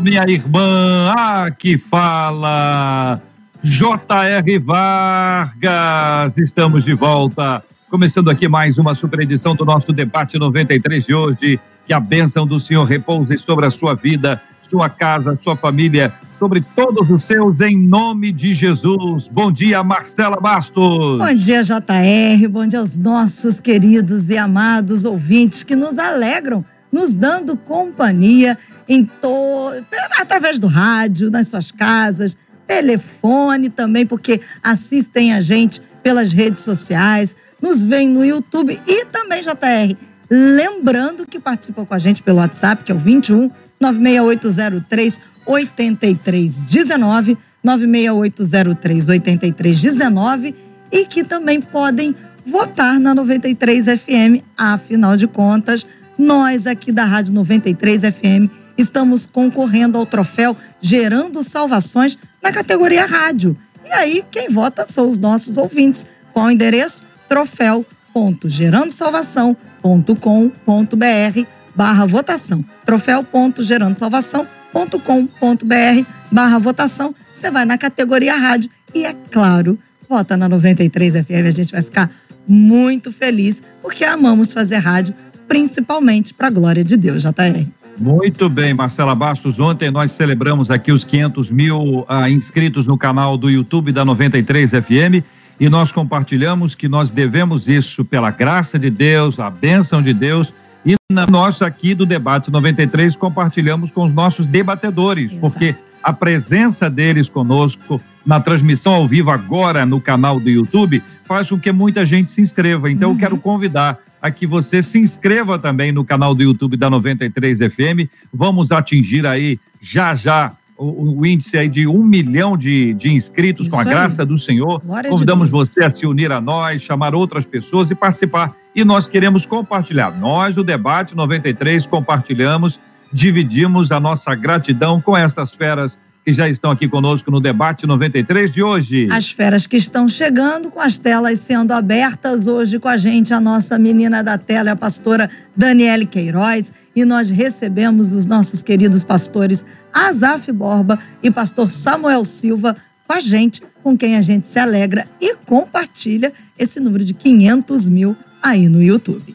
minha irmã! Aqui fala J.R. Vargas. Estamos de volta Começando aqui mais uma super edição do nosso debate 93 de hoje. Que a bênção do Senhor repouse sobre a sua vida, sua casa, sua família, sobre todos os seus, em nome de Jesus. Bom dia, Marcela Bastos. Bom dia, JR. Bom dia aos nossos queridos e amados ouvintes que nos alegram, nos dando companhia em to... através do rádio, nas suas casas, telefone também, porque assistem a gente pelas redes sociais nos veem no YouTube e também, JR. Lembrando que participou com a gente pelo WhatsApp, que é o 21 96803 8319, 96803 8319 e que também podem votar na 93 FM. Afinal de contas, nós aqui da Rádio 93 FM estamos concorrendo ao troféu Gerando Salvações na categoria rádio. E aí, quem vota são os nossos ouvintes. Qual o endereço? troféu.gerandosalvação.com.br barra votação. troféu.gerandosalvação.com.br barra votação. Você vai na categoria rádio e, é claro, vota na 93 FM. A gente vai ficar muito feliz porque amamos fazer rádio, principalmente para a glória de Deus, JR. Muito bem, Marcela Bastos. Ontem nós celebramos aqui os 500 mil ah, inscritos no canal do YouTube da 93 FM e nós compartilhamos que nós devemos isso pela graça de Deus, a bênção de Deus. E na nossa aqui do debate 93 compartilhamos com os nossos debatedores, Exato. porque a presença deles conosco na transmissão ao vivo agora no canal do YouTube faz com que muita gente se inscreva. Então uhum. eu quero convidar a que você se inscreva também no canal do YouTube da 93 FM. Vamos atingir aí já já o, o, índice aí de um milhão de, de inscritos Isso com a aí. graça do Senhor. Glória Convidamos você a se unir a nós, chamar outras pessoas e participar. E nós queremos compartilhar. Nós, o Debate 93, compartilhamos, dividimos a nossa gratidão com estas feras que já estão aqui conosco no debate 93 de hoje. As feras que estão chegando, com as telas sendo abertas hoje com a gente, a nossa menina da tela, a pastora Daniele Queiroz, e nós recebemos os nossos queridos pastores Azaf Borba e pastor Samuel Silva com a gente, com quem a gente se alegra e compartilha esse número de 500 mil aí no YouTube.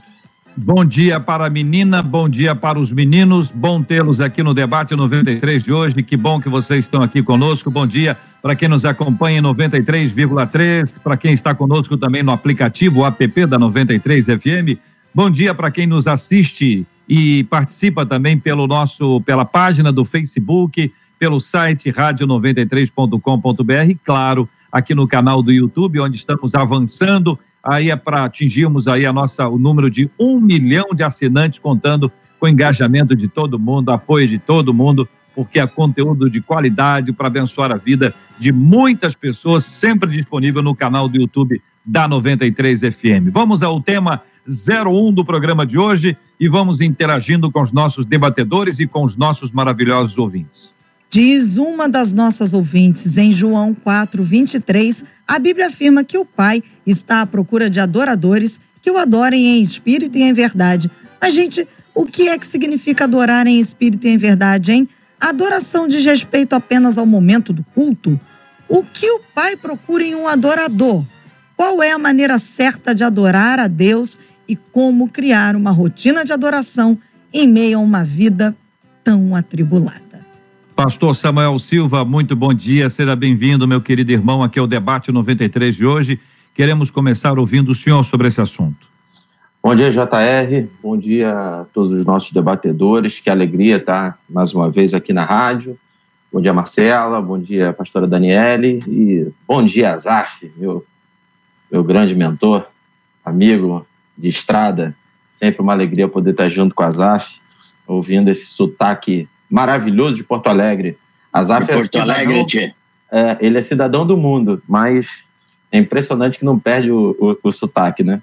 Bom dia para a menina, bom dia para os meninos, bom tê-los aqui no debate 93 de hoje. Que bom que vocês estão aqui conosco. Bom dia para quem nos acompanha em 93,3, para quem está conosco também no aplicativo app da 93 FM. Bom dia para quem nos assiste e participa também pelo nosso pela página do Facebook, pelo site rádio93.com.br, claro, aqui no canal do YouTube, onde estamos avançando aí é para atingirmos aí a nossa, o número de um milhão de assinantes, contando com o engajamento de todo mundo, apoio de todo mundo, porque é conteúdo de qualidade para abençoar a vida de muitas pessoas, sempre disponível no canal do YouTube da 93 FM. Vamos ao tema 01 do programa de hoje e vamos interagindo com os nossos debatedores e com os nossos maravilhosos ouvintes. Diz uma das nossas ouvintes em João 4, 23, a Bíblia afirma que o Pai está à procura de adoradores que o adorem em espírito e em verdade. Mas, gente, o que é que significa adorar em espírito e em verdade, hein? A adoração diz respeito apenas ao momento do culto? O que o Pai procura em um adorador? Qual é a maneira certa de adorar a Deus e como criar uma rotina de adoração em meio a uma vida tão atribulada? Pastor Samuel Silva, muito bom dia, seja bem-vindo, meu querido irmão, aqui ao debate 93 de hoje. Queremos começar ouvindo o senhor sobre esse assunto. Bom dia, JR. Bom dia a todos os nossos debatedores. Que alegria estar mais uma vez aqui na rádio. Bom dia, Marcela. Bom dia, pastora Daniele. E bom dia, Azaf, meu, meu grande mentor, amigo de estrada. Sempre uma alegria poder estar junto com a Azaf, ouvindo esse sotaque maravilhoso de Porto Alegre Azaf é Porto Alegre, é, ele é cidadão do mundo, mas é impressionante que não perde o, o, o sotaque, né?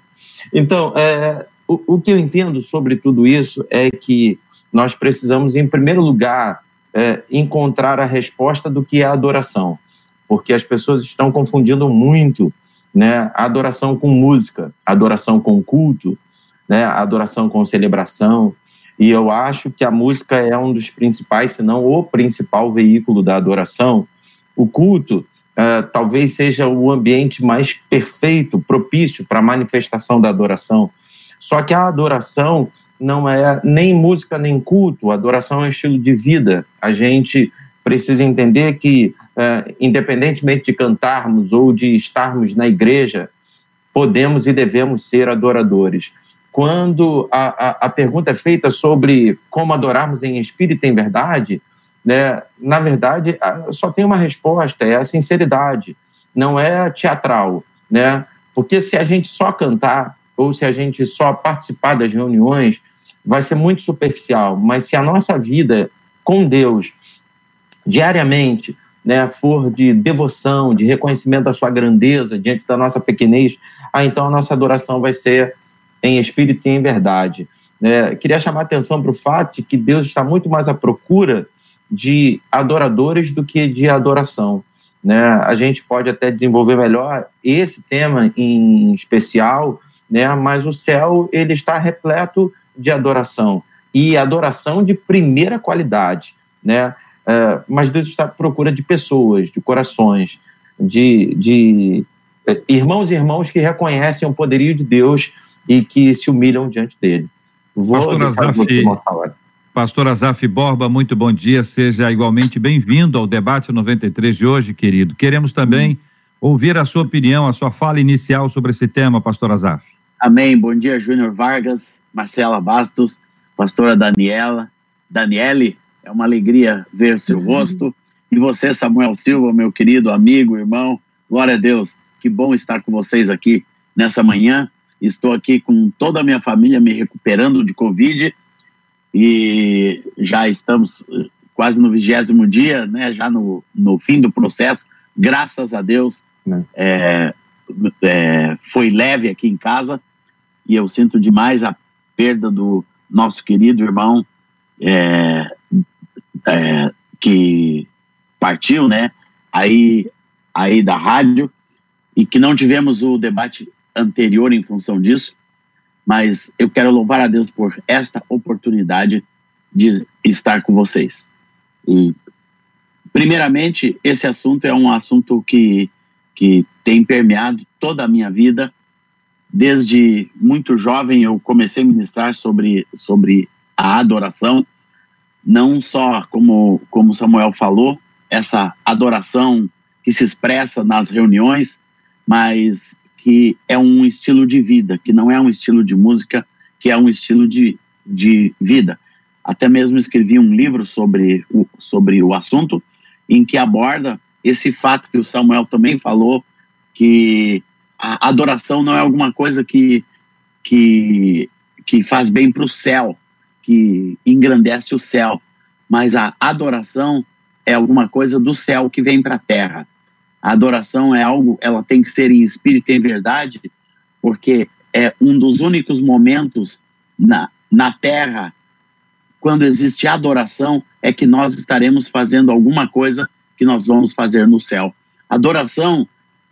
Então, é, o, o, que eu entendo sobre tudo isso é que nós precisamos, em primeiro lugar, é, encontrar a resposta do que é adoração, porque as pessoas estão confundindo muito né, a adoração com música, a adoração com culto, né, a adoração com celebração. E eu acho que a música é um dos principais, se não o principal veículo da adoração. O culto uh, talvez seja o ambiente mais perfeito, propício para a manifestação da adoração. Só que a adoração não é nem música nem culto, a adoração é um estilo de vida. A gente precisa entender que, uh, independentemente de cantarmos ou de estarmos na igreja, podemos e devemos ser adoradores. Quando a, a, a pergunta é feita sobre como adorarmos em espírito e em verdade, né, na verdade, só tem uma resposta: é a sinceridade, não é teatral. Né? Porque se a gente só cantar ou se a gente só participar das reuniões, vai ser muito superficial, mas se a nossa vida com Deus diariamente né, for de devoção, de reconhecimento da sua grandeza diante da nossa pequenez, ah, então a nossa adoração vai ser em espírito e em verdade. É, queria chamar a atenção para o fato de que Deus está muito mais à procura de adoradores do que de adoração. Né? A gente pode até desenvolver melhor esse tema em especial, né? mas o céu ele está repleto de adoração e adoração de primeira qualidade, né? É, mas Deus está à procura de pessoas, de corações, de, de é, irmãos e irmãos que reconhecem o poderio de Deus e que se humilham diante dele. Vou Pastor Azaf, Pastor Azaf Borba, muito bom dia, seja igualmente bem-vindo ao debate 93 de hoje, querido. Queremos também ouvir a sua opinião, a sua fala inicial sobre esse tema, Pastor Azaf. Amém. Bom dia, Júnior Vargas, Marcela Bastos, pastora Daniela, Daniele, é uma alegria ver seu uhum. rosto. E você, Samuel Silva, meu querido amigo, irmão, glória a Deus, que bom estar com vocês aqui nessa manhã. Estou aqui com toda a minha família me recuperando de Covid e já estamos eh, quase no vigésimo dia, né, já no, no fim do processo. Graças a Deus, é, é, foi leve aqui em casa e eu sinto demais a perda do nosso querido irmão é, é, que partiu, né? Aí, aí da rádio e que não tivemos o debate anterior em função disso, mas eu quero louvar a Deus por esta oportunidade de estar com vocês. E, primeiramente, esse assunto é um assunto que, que tem permeado toda a minha vida Desde muito jovem eu comecei a ministrar sobre, sobre a adoração, não só como, como Samuel falou, essa adoração que se expressa nas reuniões, mas que é um estilo de vida, que não é um estilo de música, que é um estilo de, de vida. Até mesmo escrevi um livro sobre o, sobre o assunto, em que aborda esse fato que o Samuel também falou, que a adoração não é alguma coisa que, que, que faz bem para o céu, que engrandece o céu, mas a adoração é alguma coisa do céu que vem para a terra. A adoração é algo, ela tem que ser em espírito e em verdade, porque é um dos únicos momentos na, na terra, quando existe adoração, é que nós estaremos fazendo alguma coisa que nós vamos fazer no céu. Adoração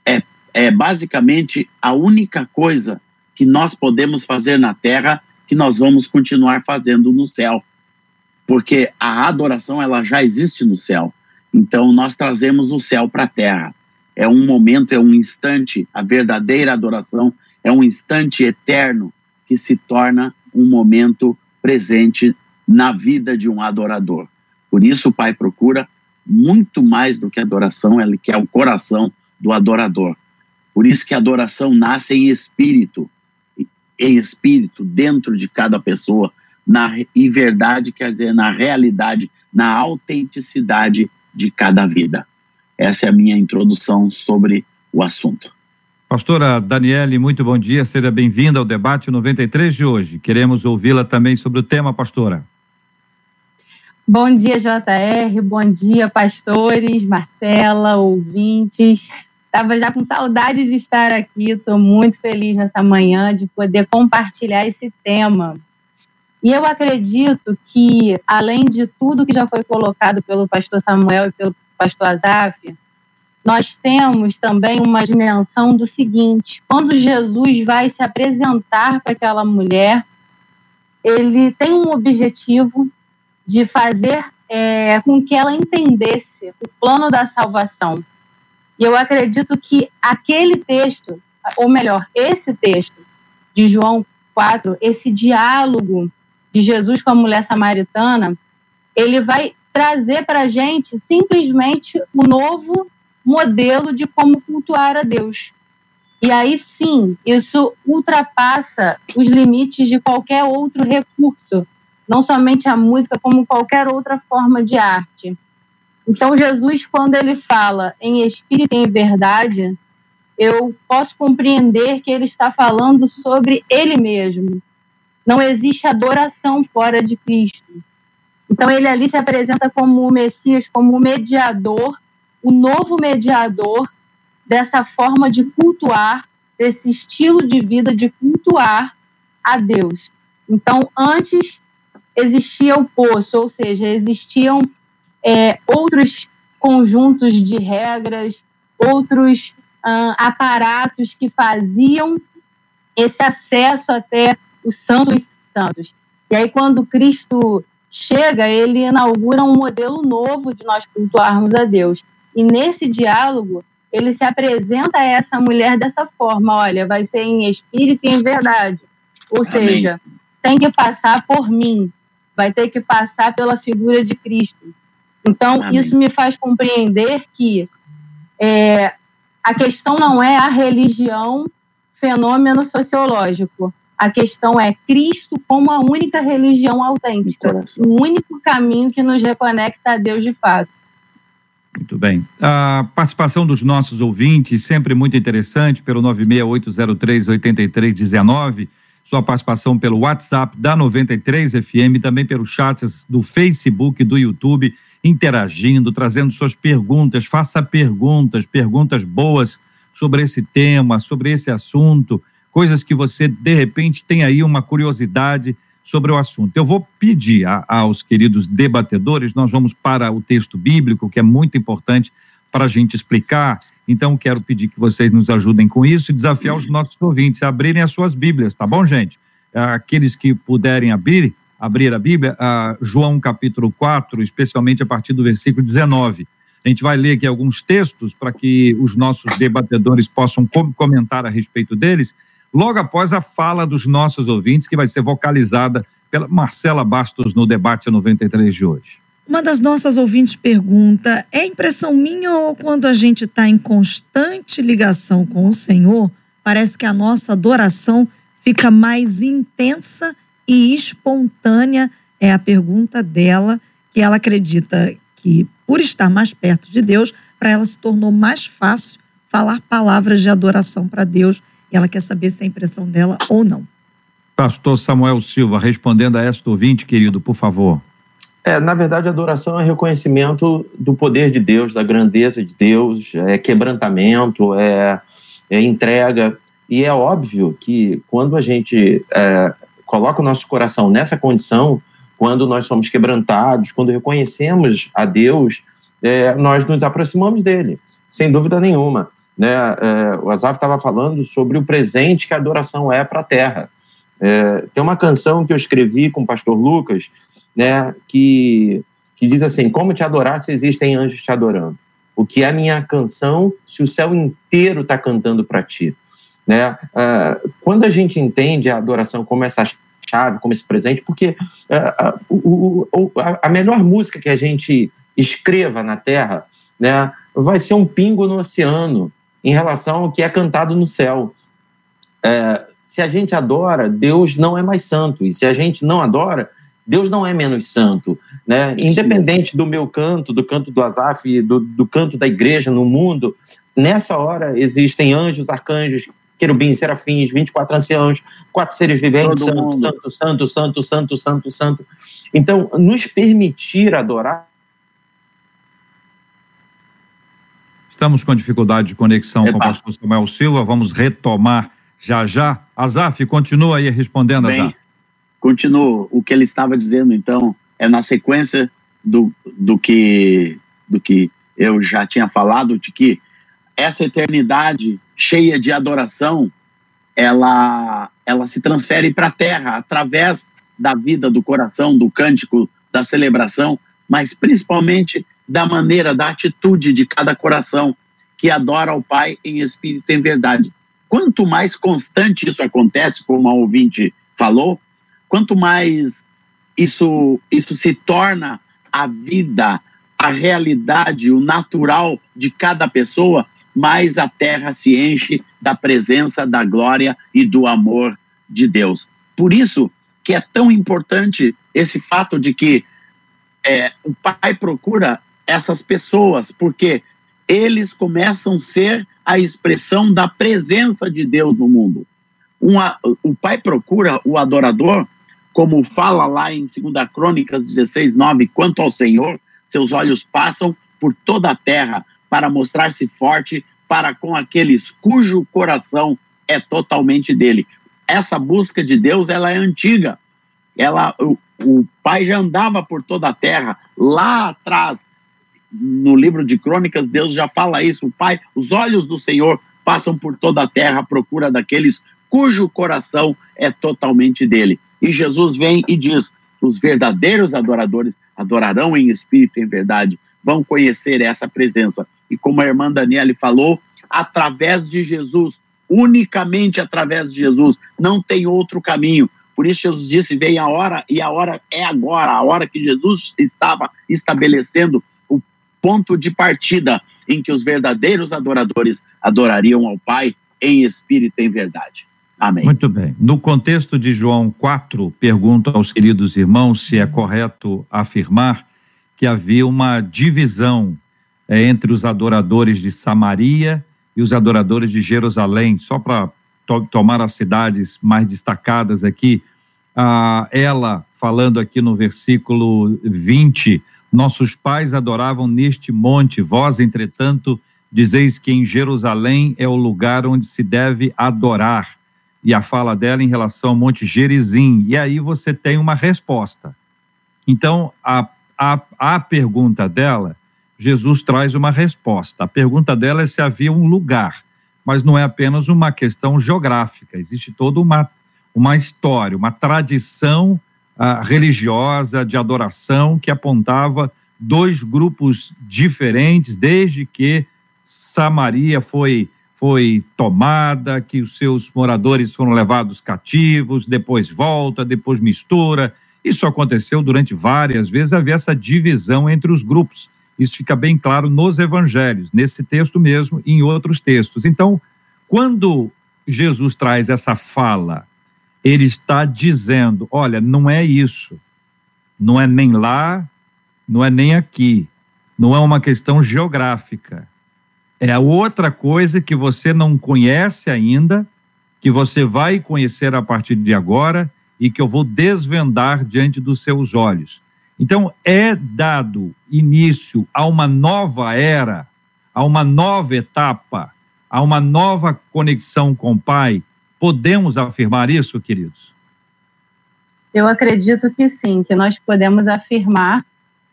é é basicamente a única coisa que nós podemos fazer na terra que nós vamos continuar fazendo no céu. Porque a adoração ela já existe no céu. Então nós trazemos o céu para a terra. É um momento, é um instante, a verdadeira adoração é um instante eterno que se torna um momento presente na vida de um adorador. Por isso o Pai procura muito mais do que adoração, ele quer o coração do adorador. Por isso que a adoração nasce em espírito, em espírito, dentro de cada pessoa, na, verdade quer dizer na realidade, na autenticidade de cada vida. Essa é a minha introdução sobre o assunto. Pastora Daniele, muito bom dia, seja bem-vinda ao debate 93 de hoje. Queremos ouvi-la também sobre o tema, pastora. Bom dia, JR. Bom dia, pastores, Marcela, ouvintes. Estava já com saudade de estar aqui. Estou muito feliz nessa manhã de poder compartilhar esse tema. E eu acredito que, além de tudo que já foi colocado pelo pastor Samuel e pelo pastor Azaf, nós temos também uma dimensão do seguinte: quando Jesus vai se apresentar para aquela mulher, ele tem um objetivo de fazer é, com que ela entendesse o plano da salvação. E eu acredito que aquele texto, ou melhor, esse texto de João 4, esse diálogo de Jesus com a mulher samaritana, ele vai trazer para a gente simplesmente o um novo modelo de como cultuar a Deus. E aí sim, isso ultrapassa os limites de qualquer outro recurso não somente a música, como qualquer outra forma de arte. Então, Jesus, quando ele fala em espírito e em verdade, eu posso compreender que ele está falando sobre ele mesmo. Não existe adoração fora de Cristo. Então, ele ali se apresenta como o Messias, como o mediador, o novo mediador dessa forma de cultuar, desse estilo de vida de cultuar a Deus. Então, antes existia o poço, ou seja, existiam é, outros conjuntos de regras, outros aparatos que faziam esse acesso até os santos santos. E aí, quando Cristo chega, ele inaugura um modelo novo de nós cultuarmos a Deus. E nesse diálogo, ele se apresenta a essa mulher dessa forma: olha, vai ser em espírito e em verdade. Ou Amém. seja, tem que passar por mim, vai ter que passar pela figura de Cristo. Então, Amém. isso me faz compreender que é, a questão não é a religião, fenômeno sociológico. A questão é Cristo como a única religião autêntica, o único caminho que nos reconecta a Deus de fato. Muito bem. A participação dos nossos ouvintes, sempre muito interessante, pelo 968038319 sua participação pelo WhatsApp da 93 FM, também pelo chat do Facebook, do YouTube, interagindo, trazendo suas perguntas. Faça perguntas, perguntas boas sobre esse tema, sobre esse assunto, coisas que você de repente tem aí uma curiosidade sobre o assunto. Eu vou pedir a, aos queridos debatedores, nós vamos para o texto bíblico, que é muito importante para a gente explicar então, quero pedir que vocês nos ajudem com isso e desafiar os nossos ouvintes a abrirem as suas Bíblias, tá bom, gente? Aqueles que puderem abrir, abrir a Bíblia, a João capítulo 4, especialmente a partir do versículo 19. A gente vai ler aqui alguns textos para que os nossos debatedores possam comentar a respeito deles, logo após a fala dos nossos ouvintes, que vai ser vocalizada pela Marcela Bastos no debate 93 de hoje. Uma das nossas ouvintes pergunta: é impressão minha ou quando a gente está em constante ligação com o Senhor, parece que a nossa adoração fica mais intensa e espontânea? É a pergunta dela, que ela acredita que, por estar mais perto de Deus, para ela se tornou mais fácil falar palavras de adoração para Deus. Ela quer saber se é impressão dela ou não. Pastor Samuel Silva, respondendo a esta ouvinte, querido, por favor. É, na verdade, a adoração é reconhecimento do poder de Deus, da grandeza de Deus, é quebrantamento, é, é entrega. E é óbvio que quando a gente é, coloca o nosso coração nessa condição, quando nós somos quebrantados, quando reconhecemos a Deus, é, nós nos aproximamos dele, sem dúvida nenhuma. Né? É, o Azaf estava falando sobre o presente que a adoração é para a terra. É, tem uma canção que eu escrevi com o pastor Lucas, né, que, que diz assim: Como te adorar se existem anjos te adorando? O que é minha canção se o céu inteiro está cantando para ti? Né? Uh, quando a gente entende a adoração como essa chave, como esse presente, porque o, a, a melhor música que a gente escreva na Terra né, vai ser um pingo no oceano em relação ao que é cantado no céu. É, se a gente adora, Deus não é mais santo. E se a gente não adora, Deus não é menos santo. Né? Independente do meu canto, do canto do Azaf, do, do canto da igreja no mundo, nessa hora existem anjos, arcanjos, querubins, serafins, 24 anciãos, quatro seres viventes, santo, santo, santo, santo, santo, santo, santo. Então, nos permitir adorar. Estamos com dificuldade de conexão Epa. com o pastor Samuel Silva, vamos retomar já já. Azaf, continua aí respondendo, Bem, Azaf. Continua. O que ele estava dizendo, então, é na sequência do, do, que, do que eu já tinha falado, de que essa eternidade cheia de adoração, ela, ela se transfere para a terra através da vida, do coração, do cântico, da celebração, mas principalmente da maneira, da atitude de cada coração que adora ao Pai em espírito e em verdade. Quanto mais constante isso acontece, como a ouvinte falou, quanto mais isso, isso se torna a vida, a realidade, o natural de cada pessoa, mais a terra se enche da presença, da glória e do amor de Deus. Por isso que é tão importante esse fato de que é, o Pai procura essas pessoas, porque eles começam a ser a expressão da presença de Deus no mundo. Uma, o pai procura o adorador, como fala lá em 2 Crônicas 16, 9, quanto ao Senhor, seus olhos passam por toda a terra para mostrar-se forte para com aqueles cujo coração é totalmente dele. Essa busca de Deus, ela é antiga. Ela, o, o pai já andava por toda a terra, lá atrás, no livro de Crônicas, Deus já fala isso. O Pai, os olhos do Senhor passam por toda a terra à procura daqueles cujo coração é totalmente dele. E Jesus vem e diz: os verdadeiros adoradores adorarão em espírito e em verdade, vão conhecer essa presença. E como a irmã Daniele falou, através de Jesus, unicamente através de Jesus, não tem outro caminho. Por isso Jesus disse: vem a hora, e a hora é agora, a hora que Jesus estava estabelecendo ponto de partida em que os verdadeiros adoradores adorariam ao Pai em espírito e em verdade. Amém. Muito bem. No contexto de João 4, pergunto aos queridos irmãos se é correto afirmar que havia uma divisão é, entre os adoradores de Samaria e os adoradores de Jerusalém. Só para to tomar as cidades mais destacadas aqui, ah, ela falando aqui no versículo 20 nossos pais adoravam neste monte, vós, entretanto, dizeis que em Jerusalém é o lugar onde se deve adorar. E a fala dela em relação ao Monte Gerizim. E aí você tem uma resposta. Então, a, a, a pergunta dela, Jesus traz uma resposta. A pergunta dela é se havia um lugar, mas não é apenas uma questão geográfica, existe toda uma, uma história, uma tradição religiosa de adoração que apontava dois grupos diferentes, desde que Samaria foi foi tomada, que os seus moradores foram levados cativos, depois volta, depois mistura. Isso aconteceu durante várias vezes, havia essa divisão entre os grupos. Isso fica bem claro nos evangelhos, nesse texto mesmo e em outros textos. Então, quando Jesus traz essa fala ele está dizendo: olha, não é isso, não é nem lá, não é nem aqui, não é uma questão geográfica. É outra coisa que você não conhece ainda, que você vai conhecer a partir de agora e que eu vou desvendar diante dos seus olhos. Então, é dado início a uma nova era, a uma nova etapa, a uma nova conexão com o Pai, Podemos afirmar isso, queridos? Eu acredito que sim, que nós podemos afirmar,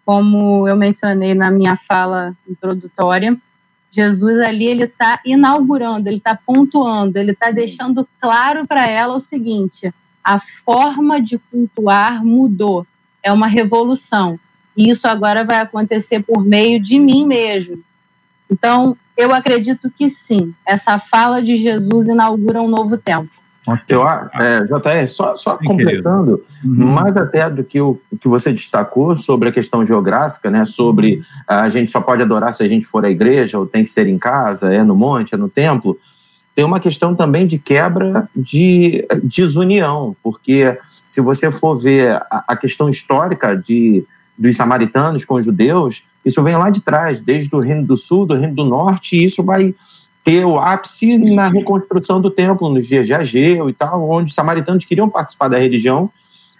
como eu mencionei na minha fala introdutória, Jesus ali ele está inaugurando, ele está pontuando, ele está deixando claro para ela o seguinte: a forma de cultuar mudou, é uma revolução. E isso agora vai acontecer por meio de mim mesmo. Então, eu acredito que sim, essa fala de Jesus inaugura um novo tempo. Eu, é, JR, só, só completando, uhum. mais até do que o que você destacou sobre a questão geográfica, né? Sobre a gente só pode adorar se a gente for à igreja, ou tem que ser em casa, é no monte, é no templo. Tem uma questão também de quebra de desunião, porque se você for ver a, a questão histórica de, dos samaritanos com os judeus, isso vem lá de trás, desde o Reino do Sul, do Reino do Norte, e isso vai ter o ápice na reconstrução do templo, nos dias de Ageu e tal, onde os samaritanos queriam participar da religião,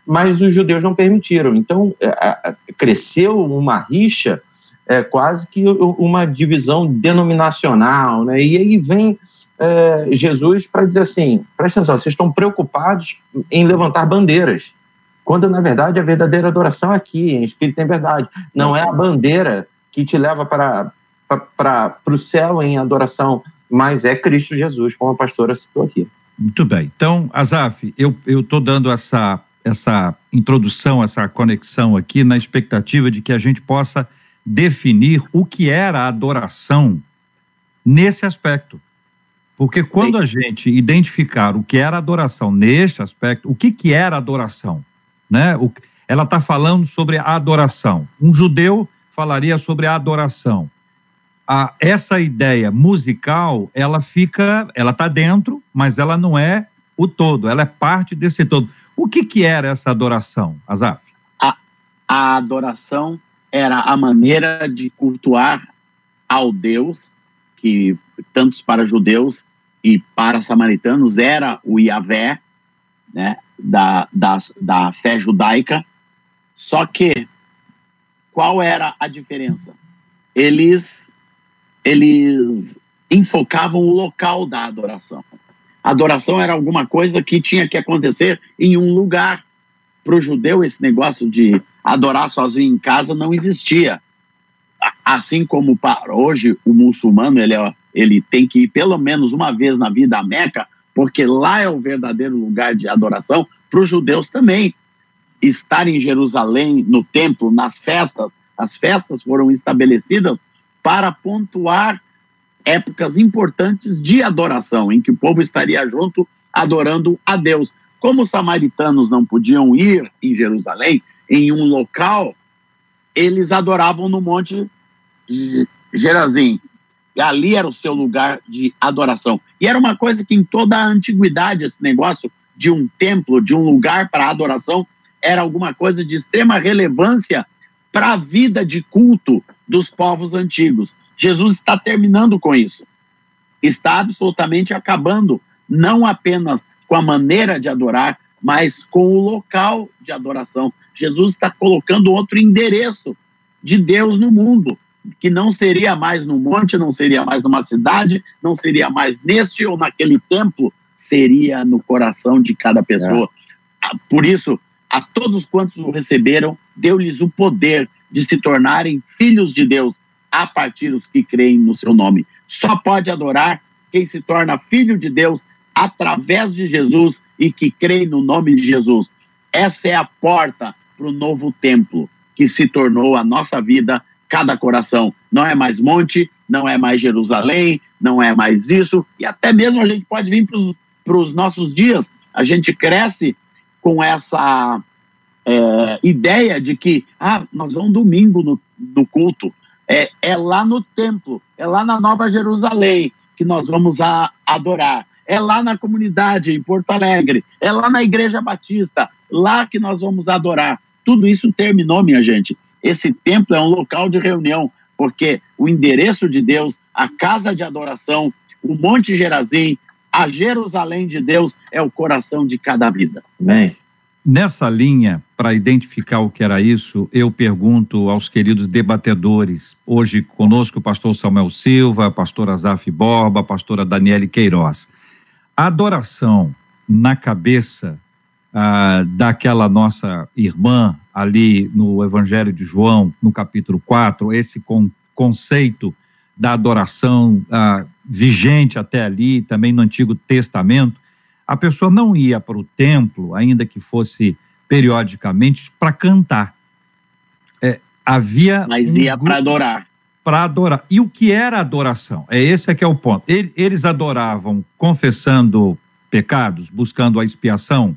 mas os judeus não permitiram. Então, é, cresceu uma rixa, é, quase que uma divisão denominacional, né? E aí vem é, Jesus para dizer assim: presta atenção, vocês estão preocupados em levantar bandeiras, quando na verdade a verdadeira adoração é aqui, em espírito em verdade. Não é a bandeira que te leva para, para, para o céu em adoração, mas é Cristo Jesus, como a pastora citou aqui. Muito bem. Então, Azaf, eu estou dando essa, essa introdução, essa conexão aqui, na expectativa de que a gente possa definir o que era a adoração nesse aspecto. Porque quando a gente identificar o que era adoração neste aspecto, o que, que era adoração? Né? O, ela está falando sobre a adoração. Um judeu falaria sobre a adoração a, essa ideia musical, ela fica, ela está dentro, mas ela não é o todo, ela é parte desse todo. O que, que era essa adoração, Azaf? A, a adoração era a maneira de cultuar ao Deus, que tanto para judeus e para samaritanos era o Yahvé, né, da, da, da fé judaica. Só que, qual era a diferença? Eles eles enfocavam o local da adoração. A adoração era alguma coisa que tinha que acontecer em um lugar. Para o judeu, esse negócio de adorar sozinho em casa não existia. Assim como para hoje o muçulmano ele, é, ele tem que ir pelo menos uma vez na vida à Meca, porque lá é o verdadeiro lugar de adoração. Para os judeus também estar em Jerusalém, no templo, nas festas, as festas foram estabelecidas para pontuar épocas importantes de adoração, em que o povo estaria junto adorando a Deus. Como os samaritanos não podiam ir em Jerusalém, em um local, eles adoravam no Monte Gerazim. Ali era o seu lugar de adoração. E era uma coisa que em toda a antiguidade, esse negócio de um templo, de um lugar para adoração, era alguma coisa de extrema relevância para a vida de culto dos povos antigos. Jesus está terminando com isso. Está absolutamente acabando, não apenas com a maneira de adorar, mas com o local de adoração. Jesus está colocando outro endereço de Deus no mundo, que não seria mais no monte, não seria mais numa cidade, não seria mais neste ou naquele templo, seria no coração de cada pessoa. É. Por isso, a todos quantos o receberam, deu-lhes o poder de se tornarem filhos de Deus a partir dos que creem no seu nome. Só pode adorar quem se torna filho de Deus através de Jesus e que crê no nome de Jesus. Essa é a porta para o novo templo que se tornou a nossa vida, cada coração. Não é mais monte, não é mais Jerusalém, não é mais isso, e até mesmo a gente pode vir para os nossos dias. A gente cresce com essa é, ideia de que ah, nós vamos domingo no, no culto. É, é lá no templo, é lá na Nova Jerusalém que nós vamos a, adorar. É lá na comunidade, em Porto Alegre. É lá na Igreja Batista, lá que nós vamos adorar. Tudo isso terminou, minha gente. Esse templo é um local de reunião, porque o endereço de Deus, a casa de adoração, o Monte Gerazim, a Jerusalém de Deus é o coração de cada vida. Amém. Nessa linha, para identificar o que era isso, eu pergunto aos queridos debatedores. Hoje conosco o pastor Samuel Silva, a pastora Azaf Borba, a pastora Daniele Queiroz. A adoração na cabeça ah, daquela nossa irmã ali no Evangelho de João, no capítulo 4, esse con conceito da adoração ah, vigente até ali, também no Antigo Testamento, a pessoa não ia para o templo, ainda que fosse periodicamente, para cantar. É, havia. Mas um ia para adorar. Para adorar. E o que era adoração? É esse é que é o ponto. Eles adoravam confessando pecados, buscando a expiação.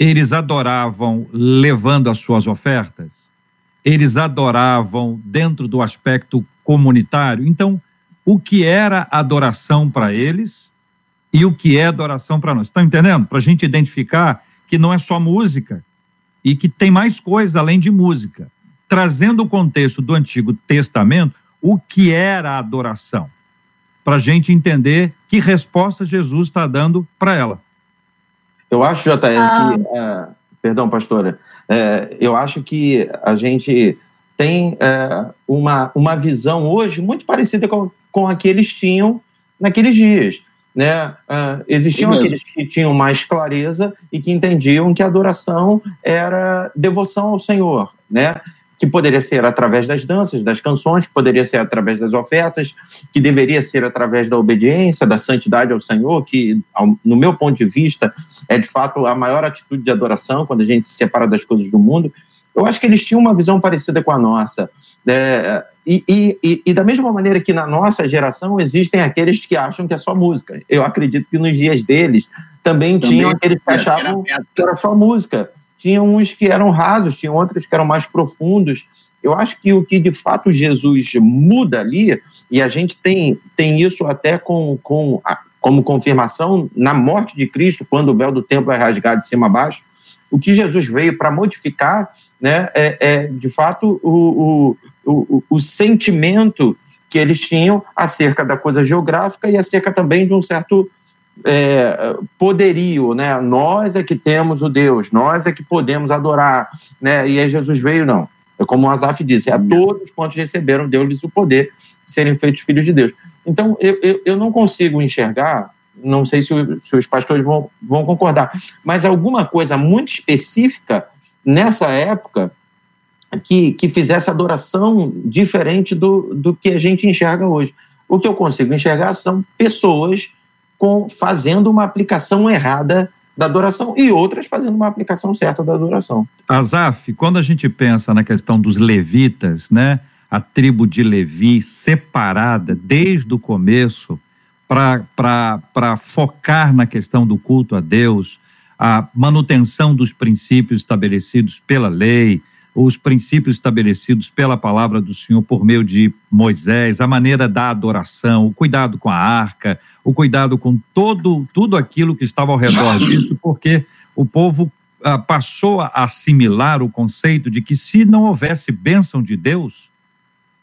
Eles adoravam levando as suas ofertas. Eles adoravam dentro do aspecto comunitário. Então, o que era adoração para eles e o que é adoração para nós. Estão entendendo? Para a gente identificar que não é só música e que tem mais coisa além de música. Trazendo o contexto do Antigo Testamento, o que era adoração? Para a gente entender que resposta Jesus está dando para ela. Eu acho, JR, ah. que. Uh, perdão, pastora, é, eu acho que a gente tem é, uma, uma visão hoje muito parecida com, com a que eles tinham naqueles dias. Né? Uh, existiam aqueles que tinham mais clareza e que entendiam que a adoração era devoção ao Senhor, né? Que poderia ser através das danças, das canções, que poderia ser através das ofertas, que deveria ser através da obediência, da santidade ao Senhor, que, no meu ponto de vista, é de fato a maior atitude de adoração, quando a gente se separa das coisas do mundo. Eu acho que eles tinham uma visão parecida com a nossa. É, e, e, e, da mesma maneira que na nossa geração existem aqueles que acham que é só música. Eu acredito que nos dias deles também, também tinham aqueles que achavam que era só música tinha uns que eram rasos, tinha outros que eram mais profundos. Eu acho que o que de fato Jesus muda ali, e a gente tem, tem isso até com, com como confirmação na morte de Cristo, quando o véu do templo é rasgado de cima a baixo, o que Jesus veio para modificar né, é, é, de fato o, o, o, o sentimento que eles tinham acerca da coisa geográfica e acerca também de um certo é, poderio, né? Nós é que temos o Deus, nós é que podemos adorar, né? E aí Jesus veio, não. É como o Asaf disse, a todos quantos receberam, Deus-lhes o poder de serem feitos filhos de Deus. Então, eu, eu, eu não consigo enxergar, não sei se, o, se os pastores vão, vão concordar, mas alguma coisa muito específica nessa época que, que fizesse adoração diferente do, do que a gente enxerga hoje. O que eu consigo enxergar são pessoas com, fazendo uma aplicação errada da adoração e outras fazendo uma aplicação certa da adoração. Azaf, quando a gente pensa na questão dos levitas, né? A tribo de Levi separada desde o começo para focar na questão do culto a Deus, a manutenção dos princípios estabelecidos pela lei, os princípios estabelecidos pela palavra do Senhor por meio de Moisés, a maneira da adoração, o cuidado com a arca, o cuidado com todo tudo aquilo que estava ao redor disso, porque o povo ah, passou a assimilar o conceito de que se não houvesse bênção de Deus,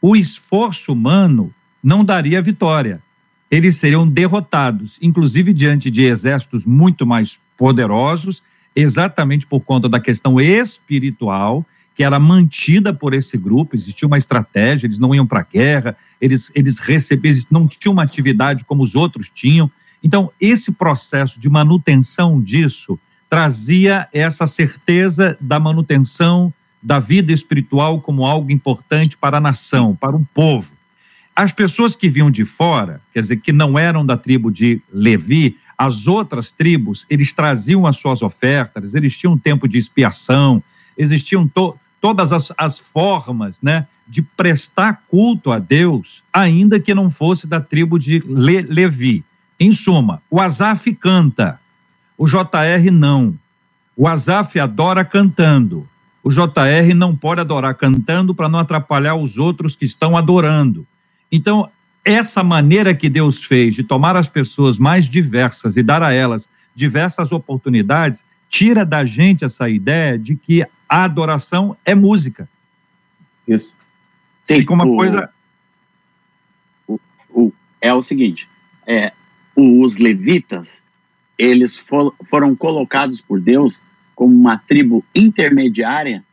o esforço humano não daria vitória. Eles seriam derrotados, inclusive diante de exércitos muito mais poderosos, exatamente por conta da questão espiritual que era mantida por esse grupo, existia uma estratégia, eles não iam para a guerra, eles, eles recebiam, não tinham uma atividade como os outros tinham. Então, esse processo de manutenção disso trazia essa certeza da manutenção da vida espiritual como algo importante para a nação, para o povo. As pessoas que vinham de fora, quer dizer, que não eram da tribo de Levi, as outras tribos, eles traziam as suas ofertas, eles tinham um tempo de expiação, existiam to todas as, as formas, né, de prestar culto a Deus, ainda que não fosse da tribo de Le, Levi. Em suma, o Asaf canta, o JR não. O Asaf adora cantando. O JR não pode adorar cantando para não atrapalhar os outros que estão adorando. Então, essa maneira que Deus fez de tomar as pessoas mais diversas e dar a elas diversas oportunidades, tira da gente essa ideia de que a adoração é música. Isso. Sim, Fica uma o, coisa. O, o, é o seguinte: é, os levitas, eles for, foram colocados por Deus como uma tribo intermediária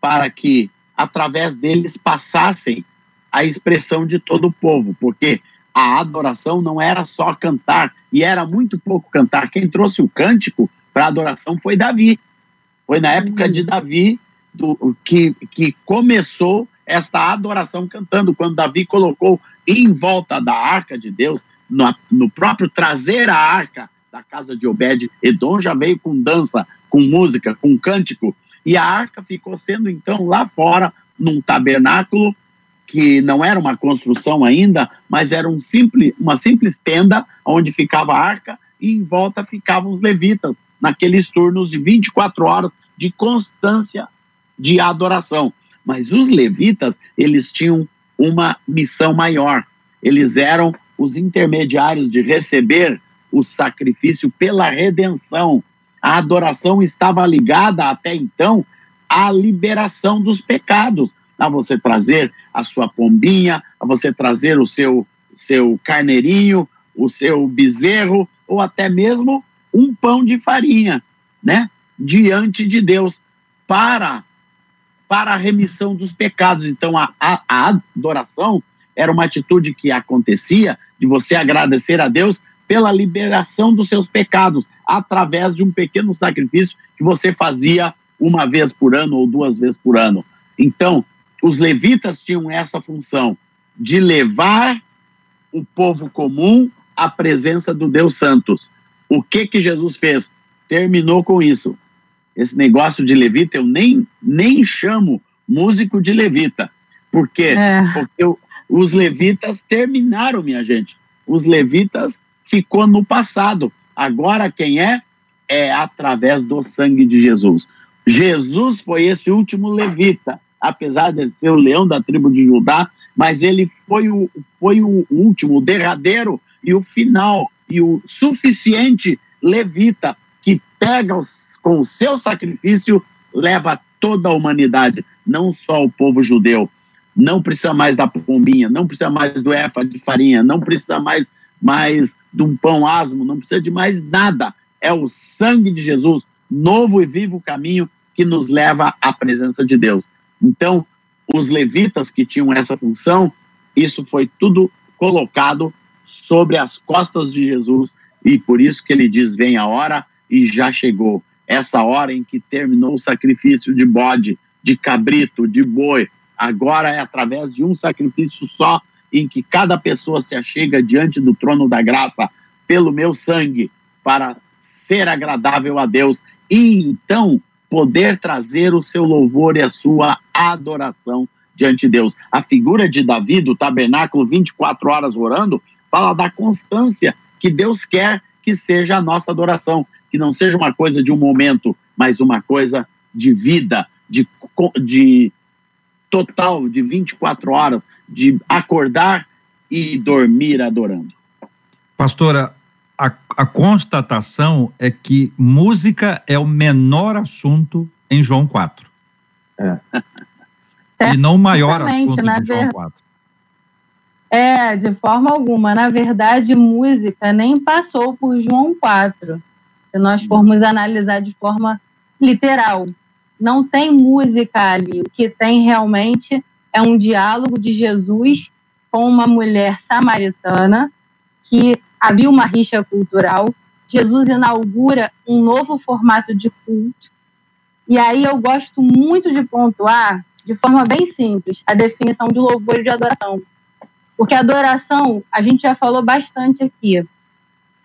para que, através deles, passassem a expressão de todo o povo, porque a adoração não era só cantar, e era muito pouco cantar. Quem trouxe o cântico para a adoração foi Davi. Foi na época de Davi do, que, que começou esta adoração cantando, quando Davi colocou em volta da arca de Deus, no, no próprio trazer a arca da casa de Obed, Edom já veio com dança, com música, com cântico, e a arca ficou sendo então lá fora, num tabernáculo que não era uma construção ainda, mas era um simples, uma simples tenda onde ficava a arca e em volta ficavam os levitas, naqueles turnos de 24 horas de constância de adoração. Mas os levitas, eles tinham uma missão maior. Eles eram os intermediários de receber o sacrifício pela redenção. A adoração estava ligada até então à liberação dos pecados, a você trazer a sua pombinha, a você trazer o seu seu carneirinho, o seu bezerro ou até mesmo um pão de farinha, né? Diante de Deus para para a remissão dos pecados. Então a, a, a adoração era uma atitude que acontecia de você agradecer a Deus pela liberação dos seus pecados através de um pequeno sacrifício que você fazia uma vez por ano ou duas vezes por ano. Então, os levitas tinham essa função de levar o povo comum à presença do Deus Santos. O que que Jesus fez? Terminou com isso. Esse negócio de levita eu nem nem chamo músico de levita, porque é. porque os levitas terminaram, minha gente. Os levitas ficou no passado. Agora quem é é através do sangue de Jesus. Jesus foi esse último levita, apesar de ser o leão da tribo de Judá, mas ele foi o, foi o último, o derradeiro e o final, e o suficiente levita que pega os, com o seu sacrifício, leva toda a humanidade, não só o povo judeu. Não precisa mais da pombinha, não precisa mais do efa de farinha, não precisa mais, mais de um pão asmo, não precisa de mais nada. É o sangue de Jesus, novo e vivo caminho que nos leva à presença de Deus. Então, os levitas que tinham essa função, isso foi tudo colocado sobre as costas de Jesus e por isso que ele diz: vem a hora e já chegou. Essa hora em que terminou o sacrifício de bode, de cabrito, de boi, agora é através de um sacrifício só em que cada pessoa se achega diante do trono da graça pelo meu sangue para ser agradável a Deus e então poder trazer o seu louvor e a sua adoração diante de Deus. A figura de Davi, do tabernáculo 24 horas orando, fala da constância que Deus quer que seja a nossa adoração, que não seja uma coisa de um momento, mas uma coisa de vida, de, de total, de 24 horas, de acordar e dormir adorando. Pastora, a, a constatação é que música é o menor assunto em João 4. É. e não o maior assunto em João 4. É, de forma alguma. Na verdade, música nem passou por João 4. Se nós formos analisar de forma literal. Não tem música ali. O que tem realmente é um diálogo de Jesus com uma mulher samaritana que havia uma rixa cultural. Jesus inaugura um novo formato de culto. E aí eu gosto muito de pontuar, de forma bem simples, a definição de louvor e de adoração. Porque adoração, a gente já falou bastante aqui.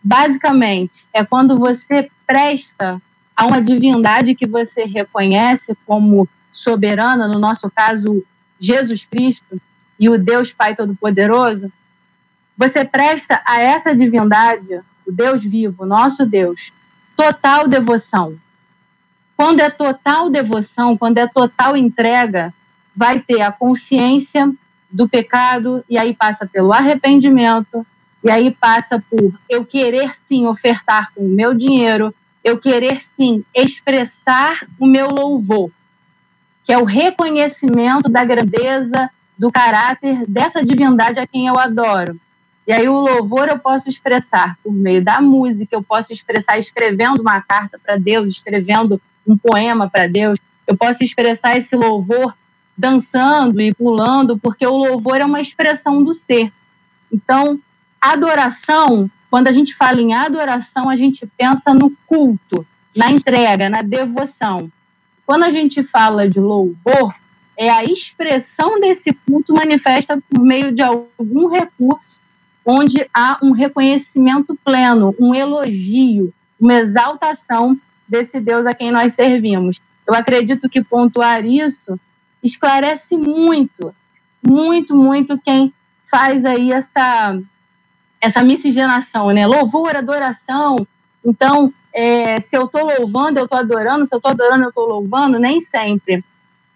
Basicamente, é quando você presta a uma divindade que você reconhece como soberana, no nosso caso, Jesus Cristo e o Deus Pai Todo-Poderoso, você presta a essa divindade, o Deus vivo, nosso Deus, total devoção. Quando é total devoção, quando é total entrega, vai ter a consciência do pecado e aí passa pelo arrependimento e aí passa por eu querer sim ofertar com o meu dinheiro, eu querer sim expressar o meu louvor, que é o reconhecimento da grandeza, do caráter dessa divindade a quem eu adoro. E aí o louvor eu posso expressar por meio da música, eu posso expressar escrevendo uma carta para Deus, escrevendo um poema para Deus, eu posso expressar esse louvor dançando e pulando, porque o louvor é uma expressão do ser. Então, adoração, quando a gente fala em adoração, a gente pensa no culto, na entrega, na devoção. Quando a gente fala de louvor, é a expressão desse culto manifesta por meio de algum recurso onde há um reconhecimento pleno, um elogio, uma exaltação desse Deus a quem nós servimos. Eu acredito que pontuar isso esclarece muito, muito, muito quem faz aí essa essa miscigenação, né? Louvor, adoração. Então, é, se eu estou louvando, eu estou adorando. Se eu estou adorando, eu estou louvando. Nem sempre.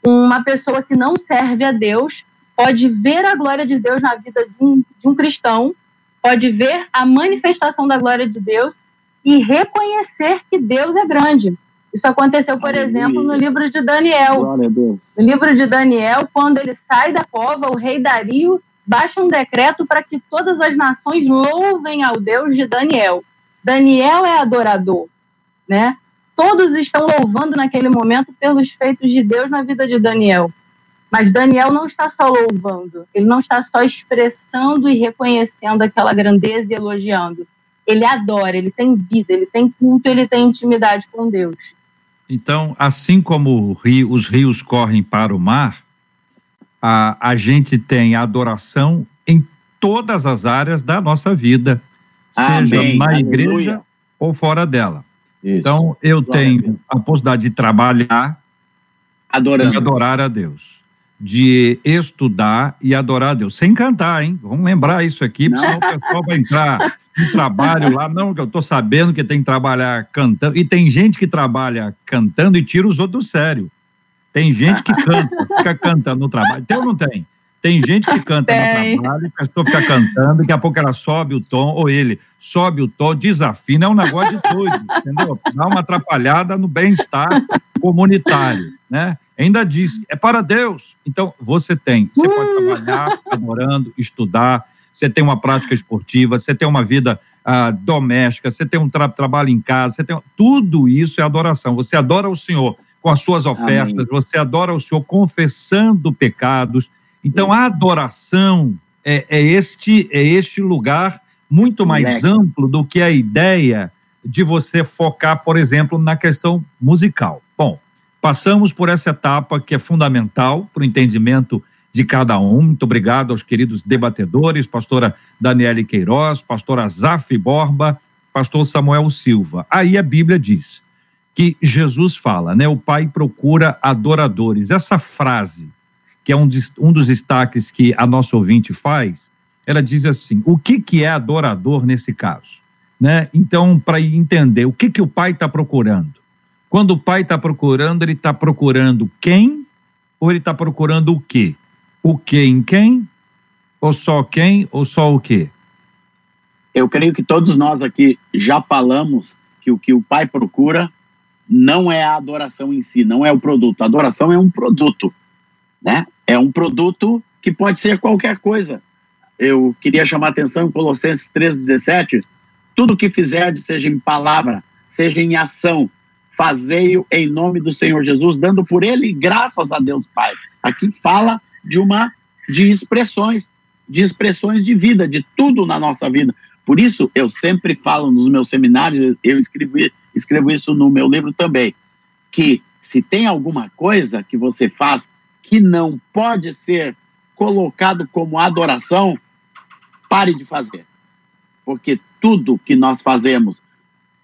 Uma pessoa que não serve a Deus pode ver a glória de Deus na vida de um, de um cristão pode ver a manifestação da glória de Deus e reconhecer que Deus é grande. Isso aconteceu, por Aleluia. exemplo, no livro de Daniel. No livro de Daniel, quando ele sai da cova, o rei Dario baixa um decreto para que todas as nações louvem ao Deus de Daniel. Daniel é adorador, né? todos estão louvando naquele momento pelos feitos de Deus na vida de Daniel. Mas Daniel não está só louvando, ele não está só expressando e reconhecendo aquela grandeza e elogiando. Ele adora, ele tem vida, ele tem culto, ele tem intimidade com Deus. Então, assim como os rios correm para o mar, a, a gente tem adoração em todas as áreas da nossa vida, Amém. seja na Aleluia. igreja ou fora dela. Isso. Então, eu Glória tenho a, a possibilidade de trabalhar Adorando. e adorar a Deus. De estudar e adorar a Deus. Sem cantar, hein? Vamos lembrar isso aqui, porque senão o pessoal vai entrar no trabalho lá. Não, que eu estou sabendo que tem que trabalhar cantando. E tem gente que trabalha cantando e tira os outros do sério. Tem gente que canta, fica cantando no trabalho. Tem ou não tem? Tem gente que canta tem. no trabalho, a pessoa fica cantando, daqui a pouco ela sobe o tom, ou ele sobe o tom, desafina, é um negócio de tudo, entendeu? Dá uma atrapalhada no bem-estar comunitário, né? Ainda diz, é para Deus. Então, você tem, você pode uh! trabalhar adorando, estudar, você tem uma prática esportiva, você tem uma vida ah, doméstica, você tem um tra trabalho em casa, você tem tudo isso é adoração. Você adora o Senhor com as suas ofertas, Amém. você adora o Senhor confessando pecados, então, a adoração é, é, este, é este lugar muito mais amplo do que a ideia de você focar, por exemplo, na questão musical. Bom, passamos por essa etapa que é fundamental para o entendimento de cada um. Muito obrigado aos queridos debatedores, pastora Daniele Queiroz, pastor Azaf Borba, pastor Samuel Silva. Aí a Bíblia diz que Jesus fala, né? O Pai procura adoradores. Essa frase que é um, um dos destaques que a nossa ouvinte faz, ela diz assim: o que, que é adorador nesse caso? Né? Então, para entender o que, que o pai está procurando. Quando o pai está procurando, ele está procurando quem ou ele está procurando o quê? O que em quem? Ou só quem ou só o quê? Eu creio que todos nós aqui já falamos que o que o pai procura não é a adoração em si, não é o produto. A adoração é um produto né? É um produto que pode ser qualquer coisa. Eu queria chamar a atenção em Colossenses 3,17: tudo que fizerdes, seja em palavra, seja em ação, fazei-o em nome do Senhor Jesus, dando por ele graças a Deus Pai. Aqui fala de uma de expressões, de expressões de vida, de tudo na nossa vida. Por isso, eu sempre falo nos meus seminários, eu escrevo, escrevo isso no meu livro também, que se tem alguma coisa que você faz que não pode ser colocado como adoração, pare de fazer. Porque tudo que nós fazemos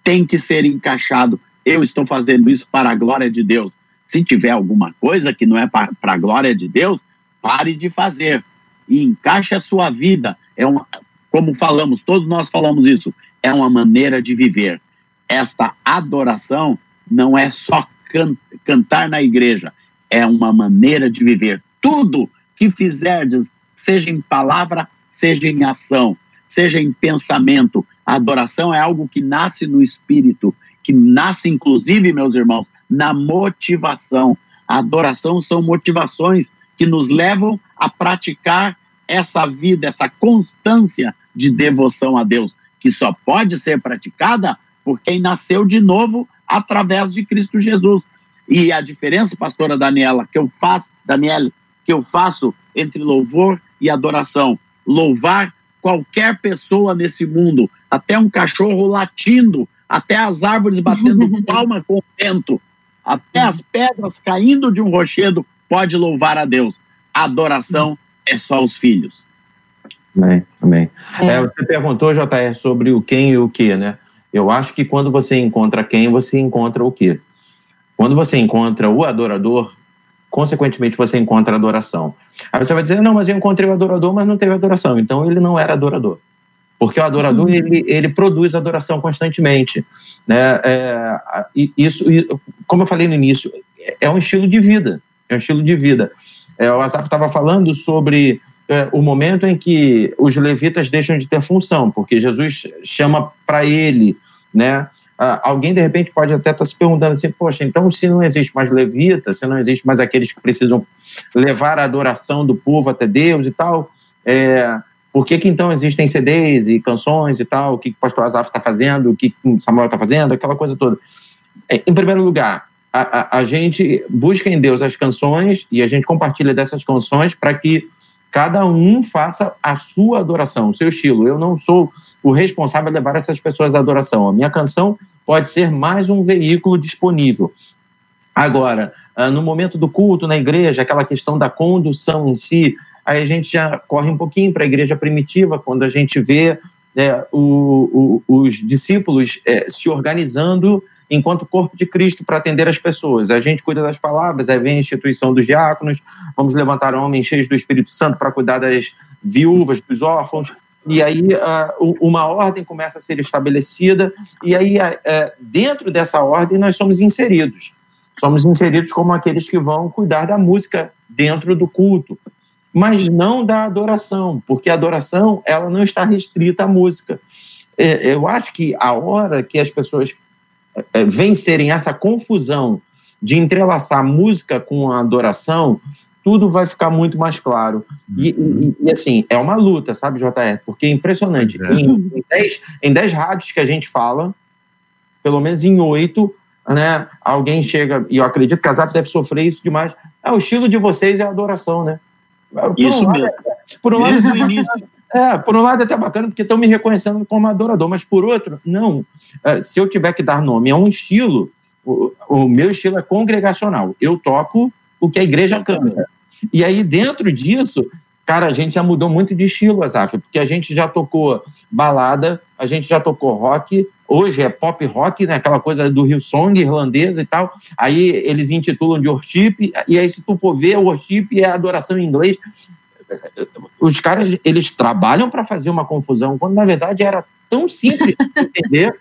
tem que ser encaixado. Eu estou fazendo isso para a glória de Deus. Se tiver alguma coisa que não é para, a glória de Deus, pare de fazer e encaixe a sua vida. É uma, como falamos, todos nós falamos isso, é uma maneira de viver. Esta adoração não é só can, cantar na igreja, é uma maneira de viver. Tudo que fizerdes, seja em palavra, seja em ação, seja em pensamento, a adoração é algo que nasce no espírito, que nasce, inclusive, meus irmãos, na motivação. A adoração são motivações que nos levam a praticar essa vida, essa constância de devoção a Deus, que só pode ser praticada por quem nasceu de novo através de Cristo Jesus. E a diferença, pastora Daniela, que eu faço, Daniela, que eu faço entre louvor e adoração. Louvar qualquer pessoa nesse mundo, até um cachorro latindo, até as árvores batendo palma com o vento, até as pedras caindo de um rochedo, pode louvar a Deus. A adoração é só os filhos. Amém, amém. É. É, você perguntou, JR, sobre o quem e o que, né? Eu acho que quando você encontra quem, você encontra o que. Quando você encontra o adorador, consequentemente você encontra a adoração. Aí você vai dizer, não, mas eu encontrei o adorador, mas não teve adoração. Então ele não era adorador. Porque o adorador, uhum. ele, ele produz adoração constantemente. Né? É, isso, como eu falei no início, é um estilo de vida. É um estilo de vida. É, o Asaf estava falando sobre é, o momento em que os levitas deixam de ter função, porque Jesus chama para ele, né? Uh, alguém de repente pode até estar tá se perguntando assim: poxa, então se não existe mais levita, se não existe mais aqueles que precisam levar a adoração do povo até Deus e tal, é, por que, que então existem CDs e canções e tal? O que, que o pastor Azaf está fazendo, o que Samuel está fazendo, aquela coisa toda. é, em primeiro lugar, a, a, a, gente busca em Deus as canções e a gente compartilha dessas canções para que cada um faça a sua adoração, o seu estilo. Eu não sou o responsável de levar essas pessoas à adoração. A minha canção pode ser mais um veículo disponível. Agora, ah, no momento do culto na igreja, aquela questão da condução em si, aí a gente já corre um pouquinho para a igreja primitiva, quando a gente vê é, o, o, os discípulos é, se organizando enquanto corpo de Cristo para atender as pessoas. A gente cuida das palavras, aí vem a instituição dos diáconos, vamos levantar homens cheios do Espírito Santo para cuidar das viúvas, dos órfãos, e aí uh, uma ordem começa a ser estabelecida, e aí uh, dentro dessa ordem nós somos inseridos. Somos inseridos como aqueles que vão cuidar da música dentro do culto, mas não da adoração, porque a adoração ela não está restrita à música. É, eu acho que a hora que as pessoas é, vencerem essa confusão de entrelaçar música com a adoração, tudo vai ficar muito mais claro. E, uhum. e, e, assim, é uma luta, sabe, JR? Porque é impressionante. É. Em, em, dez, em dez rádios que a gente fala, pelo menos em oito, né, alguém chega, e eu acredito que a Zaf deve sofrer isso demais. É, o estilo de vocês é adoração, né? Por isso um mesmo. Lado, por um Desde lado, o início. É, por um lado é até bacana, porque estão me reconhecendo como adorador, mas por outro, não. É, se eu tiver que dar nome a um estilo, o, o meu estilo é congregacional. Eu toco o que a igreja canta. E aí, dentro disso, cara, a gente já mudou muito de estilo, Azaf, porque a gente já tocou balada, a gente já tocou rock, hoje é pop rock, né, aquela coisa do Rio Song irlandesa e tal. Aí eles intitulam de worship, e aí se tu for ver, worship é adoração em inglês os caras eles trabalham para fazer uma confusão, quando na verdade era tão simples de entender.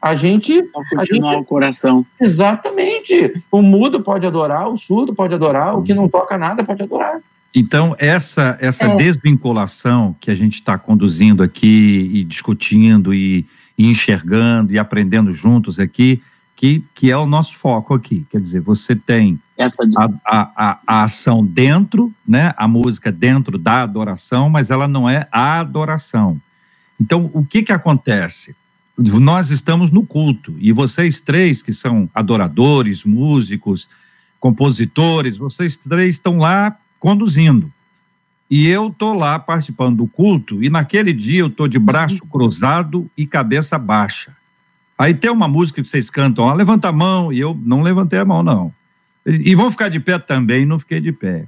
A gente. Só continuar a gente, o coração. Exatamente. O mudo pode adorar, o surdo pode adorar, o que não toca nada pode adorar. Então, essa, essa é. desvinculação que a gente está conduzindo aqui e discutindo e, e enxergando e aprendendo juntos aqui, que, que é o nosso foco aqui. Quer dizer, você tem a, a, a, ação dentro, né? A música dentro da adoração, mas ela não é a adoração. Então, o que que acontece? Nós estamos no culto e vocês três que são adoradores, músicos, compositores, vocês três estão lá conduzindo. E eu estou lá participando do culto e naquele dia eu estou de braço cruzado e cabeça baixa. Aí tem uma música que vocês cantam, ó, levanta a mão, e eu não levantei a mão, não. E, vão ficar de pé também, não fiquei de pé.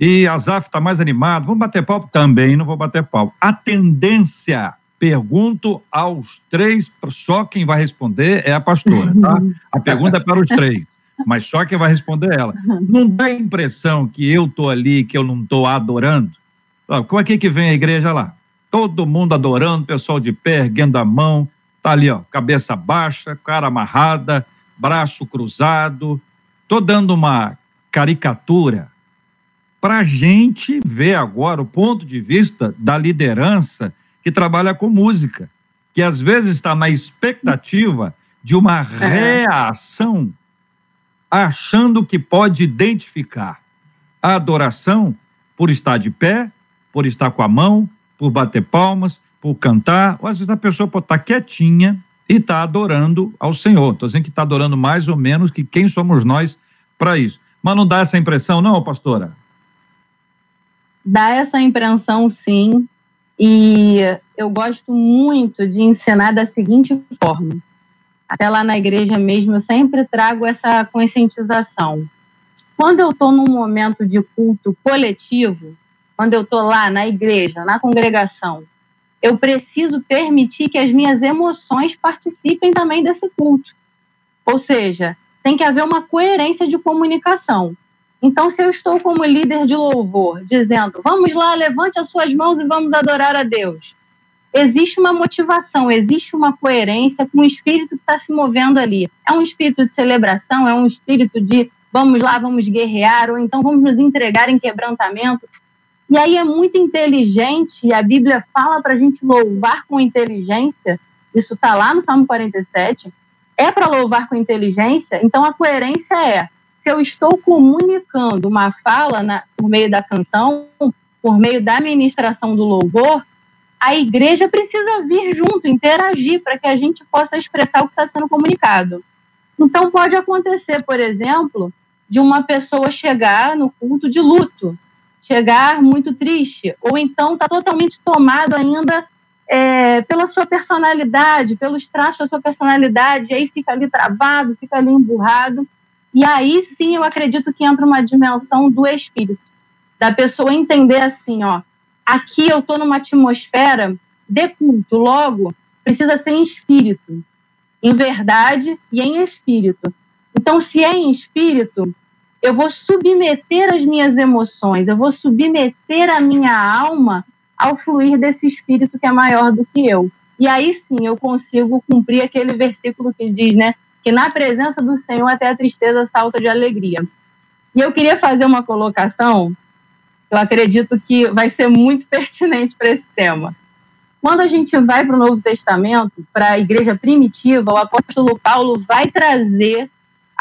E a Zaf está mais animado, vamos bater pau? Também não vou bater pau. A tendência, pergunto aos três, só quem vai responder é a pastora, tá? A pergunta é para os três, mas só quem vai responder é ela. Não dá a impressão que eu tô ali, que eu não tô adorando? Como é que vem a igreja lá? Todo mundo adorando, pessoal de pé, erguendo a mão, tá ali, ó, cabeça baixa, cara amarrada, braço cruzado, Estou dando uma caricatura para a gente ver agora o ponto de vista da liderança que trabalha com música, que às vezes está na expectativa de uma é. reação, achando que pode identificar a adoração por estar de pé, por estar com a mão, por bater palmas, por cantar, ou às vezes a pessoa pode estar quietinha e está adorando ao Senhor. Estou dizendo que está adorando mais ou menos que quem somos nós para isso. Mas não dá essa impressão, não, pastora? Dá essa impressão, sim. E eu gosto muito de ensinar da seguinte forma. Até lá na igreja mesmo, eu sempre trago essa conscientização. Quando eu estou num momento de culto coletivo, quando eu estou lá na igreja, na congregação, eu preciso permitir que as minhas emoções participem também desse culto. Ou seja, tem que haver uma coerência de comunicação. Então, se eu estou como líder de louvor, dizendo, vamos lá, levante as suas mãos e vamos adorar a Deus, existe uma motivação, existe uma coerência com o espírito que está se movendo ali. É um espírito de celebração, é um espírito de vamos lá, vamos guerrear, ou então vamos nos entregar em quebrantamento. E aí é muito inteligente, e a Bíblia fala para a gente louvar com inteligência, isso está lá no Salmo 47, é para louvar com inteligência, então a coerência é: se eu estou comunicando uma fala na, por meio da canção, por meio da ministração do louvor, a igreja precisa vir junto, interagir, para que a gente possa expressar o que está sendo comunicado. Então, pode acontecer, por exemplo, de uma pessoa chegar no culto de luto, chegar muito triste, ou então está totalmente tomado ainda é, pela sua personalidade, pelos traços da sua personalidade, e aí fica ali travado, fica ali emburrado. E aí sim eu acredito que entra uma dimensão do espírito, da pessoa entender assim, ó, aqui eu estou numa atmosfera de culto, logo precisa ser em espírito, em verdade e em espírito. Então, se é em espírito, eu vou submeter as minhas emoções, eu vou submeter a minha alma ao fluir desse espírito que é maior do que eu. E aí sim eu consigo cumprir aquele versículo que diz, né, que na presença do Senhor até a tristeza salta de alegria. E eu queria fazer uma colocação, eu acredito que vai ser muito pertinente para esse tema. Quando a gente vai para o Novo Testamento, para a igreja primitiva, o apóstolo Paulo vai trazer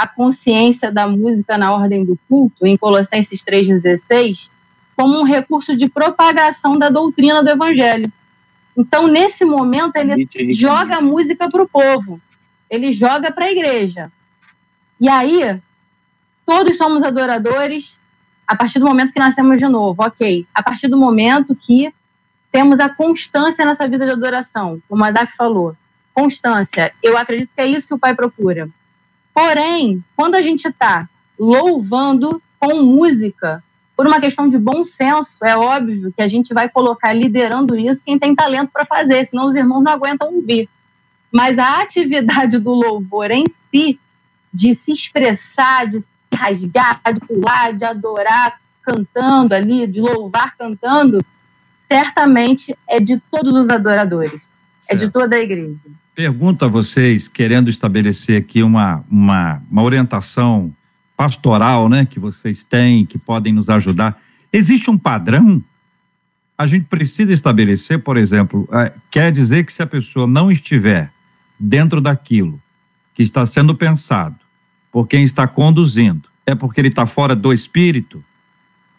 a consciência da música na ordem do culto, em Colossenses 3,16, como um recurso de propagação da doutrina do evangelho. Então, nesse momento, ele joga a música para o povo, ele joga para a igreja. E aí, todos somos adoradores a partir do momento que nascemos de novo, ok. A partir do momento que temos a constância nessa vida de adoração, como a Azaf falou. Constância. Eu acredito que é isso que o Pai procura. Porém, quando a gente está louvando com música, por uma questão de bom senso, é óbvio que a gente vai colocar liderando isso quem tem talento para fazer, senão os irmãos não aguentam ouvir. Mas a atividade do louvor em si, de se expressar, de se rasgar, de pular, de adorar cantando ali, de louvar cantando, certamente é de todos os adoradores, certo. é de toda a igreja. Pergunto a vocês, querendo estabelecer aqui uma, uma, uma orientação pastoral, né, que vocês têm, que podem nos ajudar. Existe um padrão? A gente precisa estabelecer, por exemplo, é, quer dizer que se a pessoa não estiver dentro daquilo que está sendo pensado por quem está conduzindo, é porque ele está fora do espírito,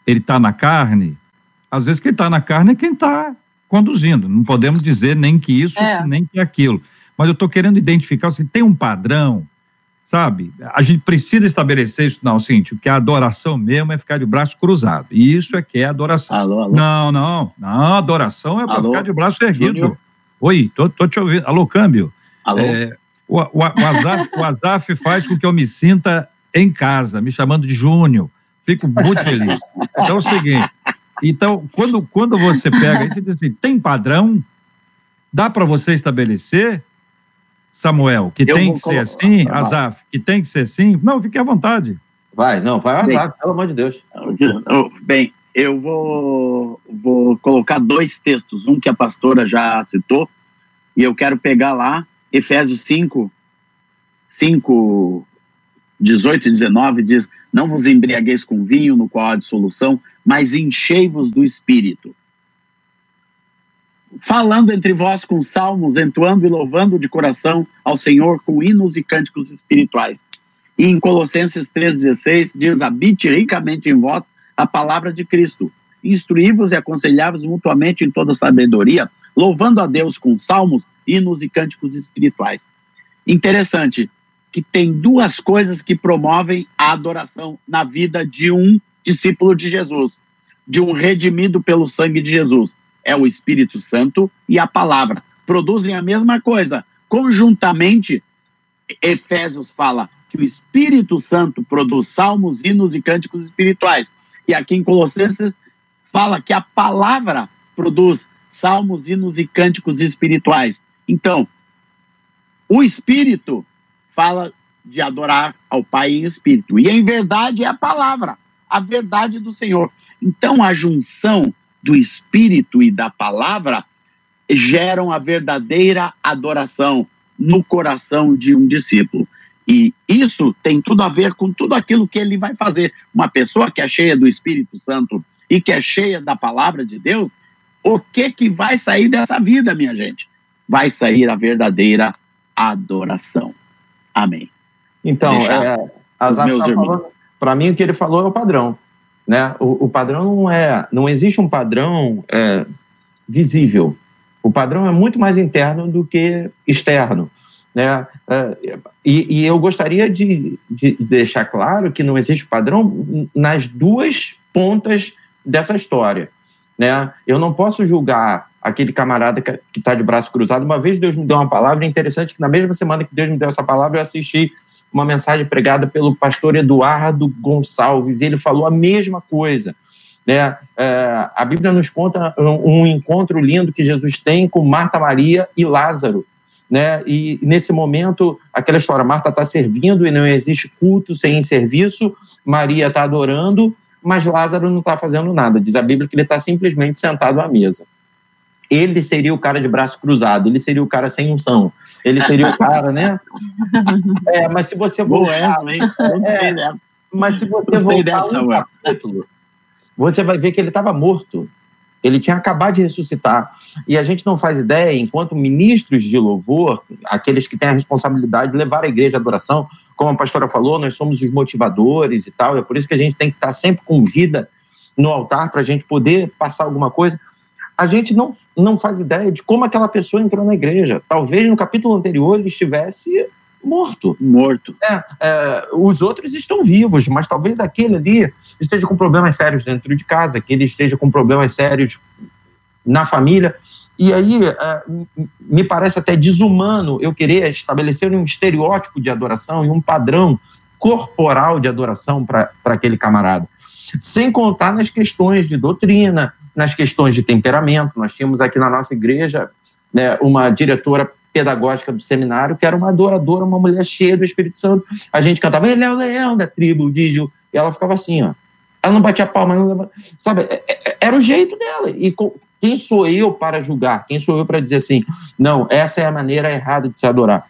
ele está na carne, às vezes quem está na carne é quem está conduzindo. Não podemos dizer nem que isso, é. nem que aquilo. Mas eu estou querendo identificar se tem um padrão, sabe? A gente precisa estabelecer isso. Não, o que é adoração mesmo é ficar de braço cruzado. E isso é que é adoração. Alô, alô. Não, não. Não, adoração é para ficar de braço erguido. Júnior. Oi, tô, tô te ouvindo. Alô, câmbio. Alô. É, o, o, o, Azaf, o Azaf faz com que eu me sinta em casa, me chamando de Júnior. Fico muito feliz. Então é o seguinte, então, quando, quando você pega isso, você diz assim, tem padrão? Dá para você estabelecer, Samuel, que eu tem que colocar, ser assim, vai. Azaf, que tem que ser assim? Não, fique à vontade. Vai, não, vai Azaf, pelo amor de Deus. Bem, eu vou, vou colocar dois textos, um que a pastora já citou, e eu quero pegar lá, Efésios 5, 5, 18 e 19, diz, não vos embriagueis com vinho, no qual há dissolução, mas enchei-vos do Espírito. Falando entre vós com salmos, entoando e louvando de coração ao Senhor com hinos e cânticos espirituais. E em Colossenses 3,16 diz: habite ricamente em vós a palavra de Cristo. Instruí-vos e aconselhai-vos mutuamente em toda sabedoria, louvando a Deus com salmos, hinos e cânticos espirituais. Interessante que tem duas coisas que promovem a adoração na vida de um discípulo de Jesus, de um redimido pelo sangue de Jesus. É o Espírito Santo e a palavra. Produzem a mesma coisa. Conjuntamente, Efésios fala que o Espírito Santo produz salmos, hinos e cânticos espirituais. E aqui em Colossenses fala que a palavra produz salmos, hinos e cânticos espirituais. Então, o Espírito fala de adorar ao Pai em espírito. E em verdade é a palavra a verdade do Senhor. Então, a junção do Espírito e da palavra geram a verdadeira adoração no coração de um discípulo. E isso tem tudo a ver com tudo aquilo que ele vai fazer. Uma pessoa que é cheia do Espírito Santo e que é cheia da palavra de Deus, o que que vai sair dessa vida, minha gente? Vai sair a verdadeira adoração. Amém. Então, é, as meus tá falando, para mim, o que ele falou é o padrão. Né? O, o padrão não é. Não existe um padrão é, visível. O padrão é muito mais interno do que externo. Né? É, e, e eu gostaria de, de deixar claro que não existe padrão nas duas pontas dessa história. Né? Eu não posso julgar aquele camarada que está de braço cruzado. Uma vez Deus me deu uma palavra, interessante que na mesma semana que Deus me deu essa palavra, eu assisti uma mensagem pregada pelo pastor Eduardo Gonçalves, ele falou a mesma coisa. Né? É, a Bíblia nos conta um, um, encontro lindo que Jesus tem com Marta, Maria e Lázaro. Né? E nesse momento, aquela história: Marta está servindo e não existe culto sem serviço, Maria está adorando, mas Lázaro não está fazendo nada. Diz a Bíblia que ele está simplesmente sentado à mesa ele seria o cara de braço cruzado, ele seria o cara sem unção, ele seria o cara, né? É, mas se você voltar, Boa, é, mas se você voltar dessa, um capítulo, você vai ver que ele estava morto. Ele tinha acabado de ressuscitar. E a gente não faz ideia, enquanto ministros de louvor, aqueles que têm a responsabilidade de levar a igreja à adoração, como a pastora falou, nós somos os motivadores e tal, é por isso que a gente tem que estar sempre com vida no altar para a gente poder passar alguma coisa a gente não, não faz ideia de como aquela pessoa entrou na igreja. Talvez no capítulo anterior ele estivesse morto. Morto. É, é, os outros estão vivos, mas talvez aquele ali esteja com problemas sérios dentro de casa, que ele esteja com problemas sérios na família. E aí é, me parece até desumano eu querer estabelecer um estereótipo de adoração e um padrão corporal de adoração para aquele camarada. Sem contar nas questões de doutrina, nas questões de temperamento. Nós tínhamos aqui na nossa igreja né, uma diretora pedagógica do seminário que era uma adoradora, uma mulher cheia do Espírito Santo. A gente cantava, ele é o leão da tribo de Gil. E ela ficava assim, ó. Ela não batia palma, não levava, sabe? É, é, era o jeito dela. E quem sou eu para julgar? Quem sou eu para dizer assim, não, essa é a maneira errada de se adorar?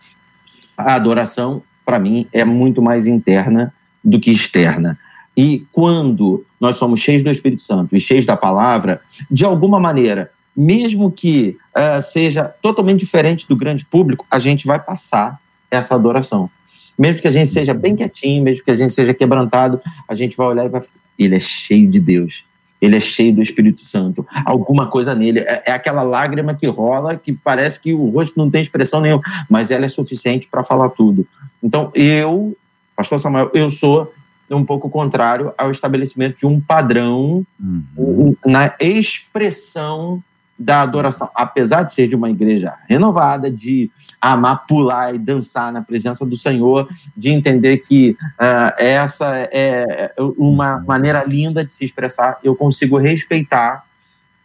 A adoração, para mim, é muito mais interna do que externa. E quando nós somos cheios do Espírito Santo e cheios da palavra, de alguma maneira, mesmo que uh, seja totalmente diferente do grande público, a gente vai passar essa adoração. Mesmo que a gente seja bem quietinho, mesmo que a gente seja quebrantado, a gente vai olhar e vai. Ele é cheio de Deus. Ele é cheio do Espírito Santo. Alguma coisa nele. É, é aquela lágrima que rola que parece que o rosto não tem expressão nenhuma, mas ela é suficiente para falar tudo. Então, eu, Pastor Samuel, eu sou um pouco contrário ao estabelecimento de um padrão uhum. na expressão da adoração. Apesar de ser de uma igreja renovada, de amar, pular e dançar na presença do Senhor, de entender que uh, essa é uma maneira linda de se expressar, eu consigo respeitar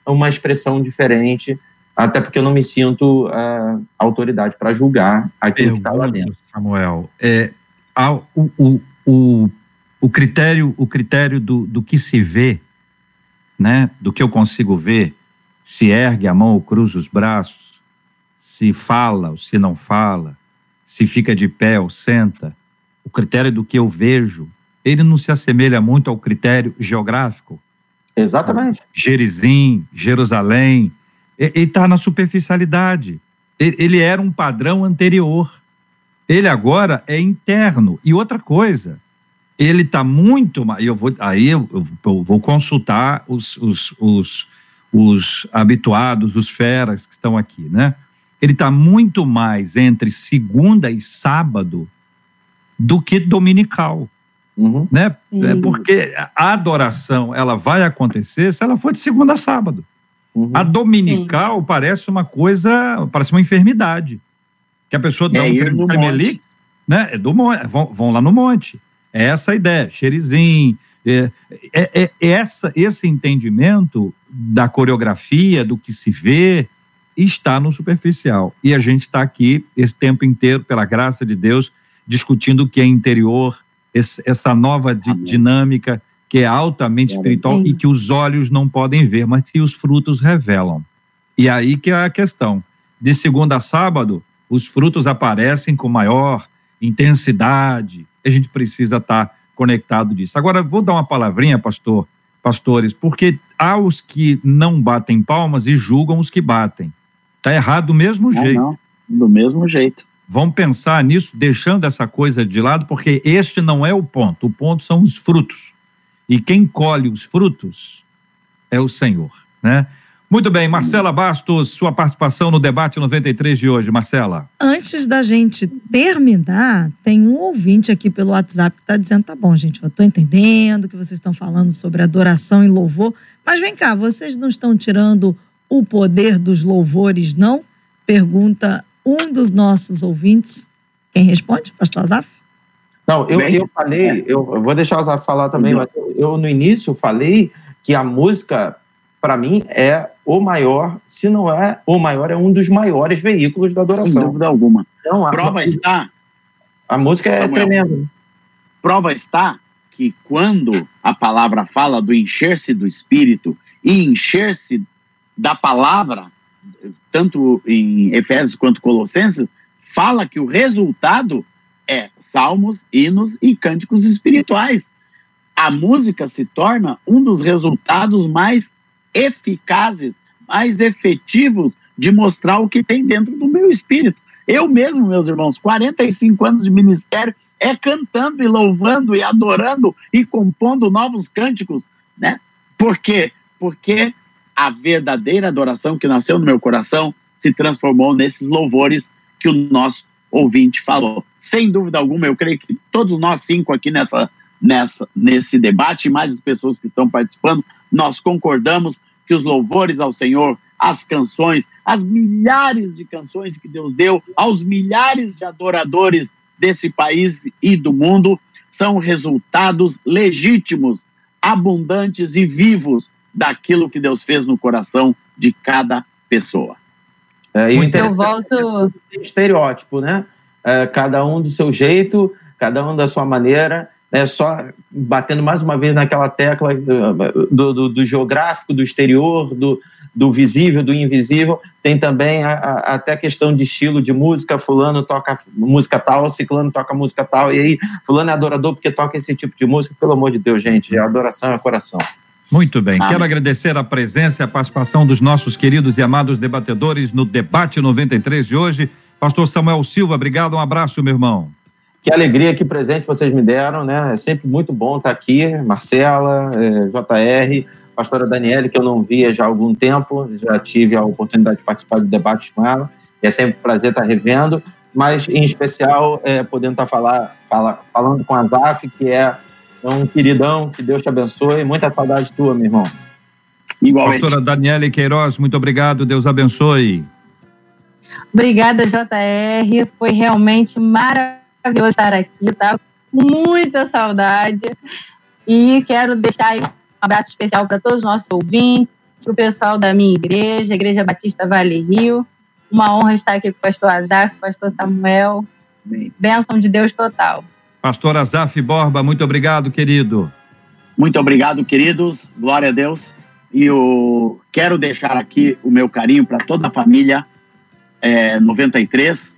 uma expressão diferente, até porque eu não me sinto uh, autoridade para julgar aquilo Pergunta, que está lá dentro. Samuel, é, o, o, o o critério, o critério do, do que se vê, né, do que eu consigo ver, se ergue a mão ou cruza os braços, se fala ou se não fala, se fica de pé ou senta, o critério do que eu vejo, ele não se assemelha muito ao critério geográfico. Exatamente. Gerizim, Jerusalém, ele está na superficialidade. Ele era um padrão anterior. Ele agora é interno. E outra coisa, ele está muito mais. Eu vou, aí eu, eu vou consultar os, os, os, os, habituados, os feras que estão aqui, né? Ele está muito mais entre segunda e sábado do que dominical. Uhum. Né? É porque a adoração ela vai acontecer se ela for de segunda a sábado. Uhum. A dominical Sim. parece uma coisa, parece uma enfermidade. Que a pessoa dá é um tremelique, né? É do monte, vão, vão lá no monte. É essa a ideia, xerizinho. É, é, é, essa, esse entendimento da coreografia, do que se vê, está no superficial. E a gente está aqui esse tempo inteiro, pela graça de Deus, discutindo o que é interior, esse, essa nova di, dinâmica que é altamente espiritual e que os olhos não podem ver, mas que os frutos revelam. E aí que é a questão. De segunda a sábado, os frutos aparecem com maior intensidade, a gente precisa estar conectado disso. Agora, vou dar uma palavrinha, pastor, pastores, porque há os que não batem palmas e julgam os que batem. Está errado do mesmo jeito. Não, do mesmo jeito. Vamos pensar nisso, deixando essa coisa de lado, porque este não é o ponto. O ponto são os frutos. E quem colhe os frutos é o Senhor, né? Muito bem, Marcela Bastos, sua participação no debate 93 de hoje, Marcela. Antes da gente terminar, tem um ouvinte aqui pelo WhatsApp que está dizendo: tá bom, gente, eu estou entendendo que vocês estão falando sobre adoração e louvor, mas vem cá, vocês não estão tirando o poder dos louvores, não? Pergunta um dos nossos ouvintes. Quem responde? Pastor Azaf? Não, eu, eu falei, eu, eu vou deixar o Azaf falar também, mas eu, eu no início falei que a música, para mim, é o maior, se não é o maior, é um dos maiores veículos da adoração. Sem dúvida alguma. Então, a, Prova está. A música é Samuel. tremenda. Prova está que quando a palavra fala do encher-se do Espírito e encher-se da palavra, tanto em Efésios quanto Colossenses, fala que o resultado é salmos, hinos e cânticos espirituais. A música se torna um dos resultados mais eficazes, mais efetivos de mostrar o que tem dentro do meu espírito. Eu mesmo, meus irmãos, 45 anos de ministério, é cantando e louvando e adorando e compondo novos cânticos, né? Por quê? Porque a verdadeira adoração que nasceu no meu coração se transformou nesses louvores que o nosso ouvinte falou. Sem dúvida alguma, eu creio que todos nós cinco aqui nessa, nessa, nesse debate, mais as pessoas que estão participando, nós concordamos que os louvores ao Senhor, as canções, as milhares de canções que Deus deu aos milhares de adoradores desse país e do mundo são resultados legítimos, abundantes e vivos daquilo que Deus fez no coração de cada pessoa. É, e Eu interessante volto. tem estereótipo, né? É, cada um do seu jeito, cada um da sua maneira, né? Só batendo mais uma vez naquela tecla do, do, do geográfico, do exterior, do, do visível, do invisível. Tem também a, a, até a questão de estilo de música. Fulano toca música tal, ciclano toca música tal, e aí fulano é adorador porque toca esse tipo de música. Pelo amor de Deus, gente, a adoração é coração. Muito bem, Amém. quero agradecer a presença e a participação dos nossos queridos e amados debatedores no debate 93 de hoje. Pastor Samuel Silva, obrigado, um abraço, meu irmão. Que alegria, que presente vocês me deram, né? É sempre muito bom estar aqui. Marcela, eh, JR, pastora Daniele, que eu não via já há algum tempo, já tive a oportunidade de participar de debates com ela. E é sempre um prazer estar revendo, mas em especial eh, podendo estar falar, fala- falando com a Zaf, que é um queridão, que Deus te abençoe. Muita saudade tua, meu irmão. Igualmente. Pastora Daniele Queiroz, muito obrigado, Deus abençoe. Obrigada, JR. Foi realmente maravilhoso estar aqui, tá? Com muita saudade. E quero deixar aí um abraço especial para todos os nossos ouvintes, para o pessoal da minha igreja, Igreja Batista Vale Rio. Uma honra estar aqui com o pastor Azaf, pastor Samuel. Bênção de Deus total. Pastor Azaf Borba, muito obrigado, querido. Muito obrigado, queridos. Glória a Deus. E eu quero deixar aqui o meu carinho para toda a família é, 93,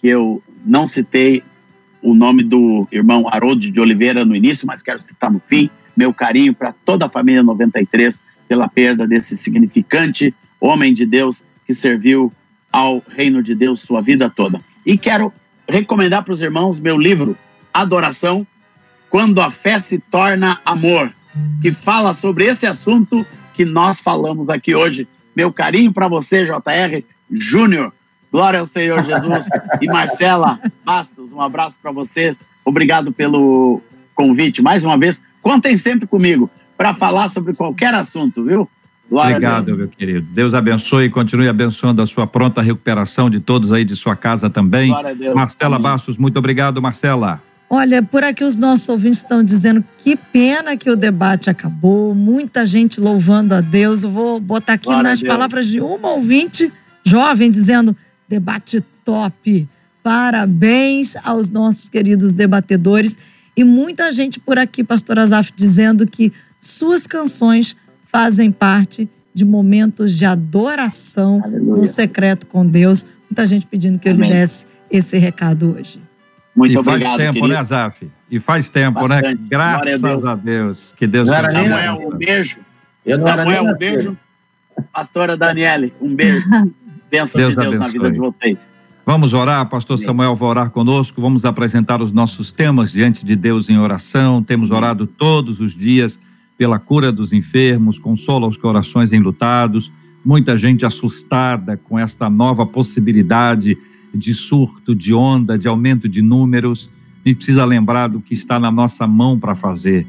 que eu não citei o nome do irmão Haroldo de Oliveira no início, mas quero citar no fim. Meu carinho para toda a família 93 pela perda desse significante homem de Deus que serviu ao reino de Deus sua vida toda. E quero recomendar para os irmãos meu livro, Adoração, quando a fé se torna amor, que fala sobre esse assunto que nós falamos aqui hoje. Meu carinho para você, JR Júnior. Glória ao Senhor Jesus. E Marcela Bastos, um abraço para vocês. Obrigado pelo convite. Mais uma vez, contem sempre comigo para falar sobre qualquer assunto, viu? Glória a Obrigado, meu querido. Deus abençoe e continue abençoando a sua pronta recuperação de todos aí de sua casa também. Glória a Deus. Marcela Amém. Bastos, muito obrigado, Marcela. Olha, por aqui os nossos ouvintes estão dizendo que pena que o debate acabou, muita gente louvando a Deus. Eu vou botar aqui Glória nas palavras de uma ouvinte jovem dizendo: debate top. Parabéns aos nossos queridos debatedores. E muita gente por aqui, Pastor Azaf, dizendo que suas canções fazem parte de momentos de adoração Aleluia. no secreto com Deus. Muita gente pedindo que eu lhe Amém. desse esse recado hoje. Muito e faz obrigado, tempo, querido. né, Azaf? E faz tempo, né? Bastante. Graças Glória a Deus. a Deus. Que Deus continue. Samuel, um beijo. Eu Samuel, um beijo. Pastora Daniele, um beijo. Bênção Deus de Deus na abençoe. vida de vocês. Vamos orar, pastor. Samuel vai orar conosco, vamos apresentar os nossos temas diante de Deus em oração. Temos orado todos os dias pela cura dos enfermos, consola os corações enlutados, muita gente assustada com esta nova possibilidade de surto, de onda, de aumento de números. A gente precisa lembrar do que está na nossa mão para fazer.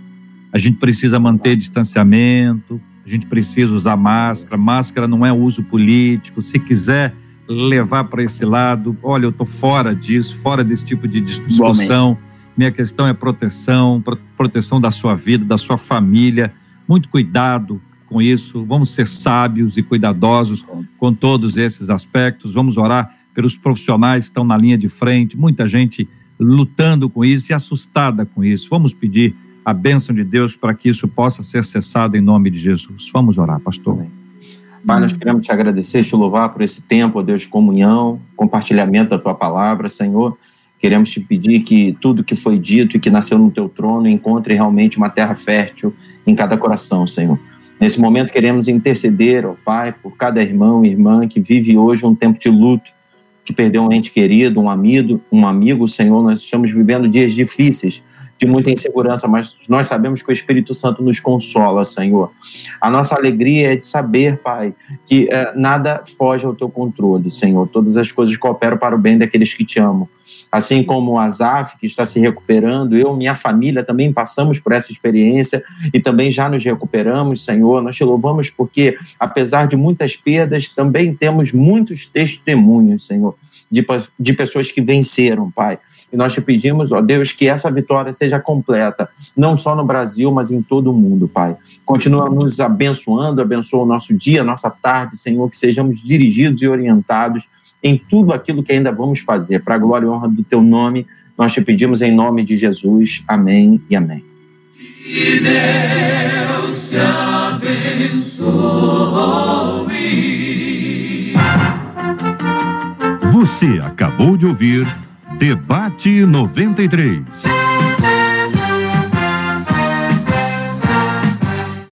A gente precisa manter distanciamento, a gente precisa usar máscara. Máscara não é uso político. Se quiser levar para esse lado, olha, eu estou fora disso, fora desse tipo de discussão. Minha questão é proteção, proteção da sua vida, da sua família. Muito cuidado com isso. Vamos ser sábios e cuidadosos com todos esses aspectos. Vamos orar pelos profissionais que estão na linha de frente, muita gente lutando com isso e assustada com isso. Vamos pedir a bênção de Deus para que isso possa ser cessado em nome de Jesus. Vamos orar, pastor. Pai, nós queremos te agradecer, te louvar por esse tempo, Deus, de comunhão, compartilhamento da tua palavra, Senhor. Queremos te pedir que tudo que foi dito e que nasceu no teu trono encontre realmente uma terra fértil em cada coração, Senhor. Nesse momento queremos interceder, ó Pai, por cada irmão e irmã que vive hoje um tempo de luto, que perdeu um ente querido, um amigo, um amigo, Senhor. Nós estamos vivendo dias difíceis, de muita insegurança, mas nós sabemos que o Espírito Santo nos consola, Senhor. A nossa alegria é de saber, Pai, que eh, nada foge ao teu controle, Senhor. Todas as coisas cooperam para o bem daqueles que te amam. Assim como o Azaf, que está se recuperando, eu, minha família também passamos por essa experiência e também já nos recuperamos, Senhor. Nós te louvamos porque, apesar de muitas perdas, também temos muitos testemunhos, Senhor, de, de pessoas que venceram, Pai e nós te pedimos, ó Deus, que essa vitória seja completa, não só no Brasil, mas em todo o mundo, Pai. Continua nos abençoando, abençoa o nosso dia, nossa tarde, Senhor, que sejamos dirigidos e orientados em tudo aquilo que ainda vamos fazer. Para a glória e honra do teu nome, nós te pedimos em nome de Jesus. Amém e amém. Que Deus te abençoe. Você acabou de ouvir Debate 93.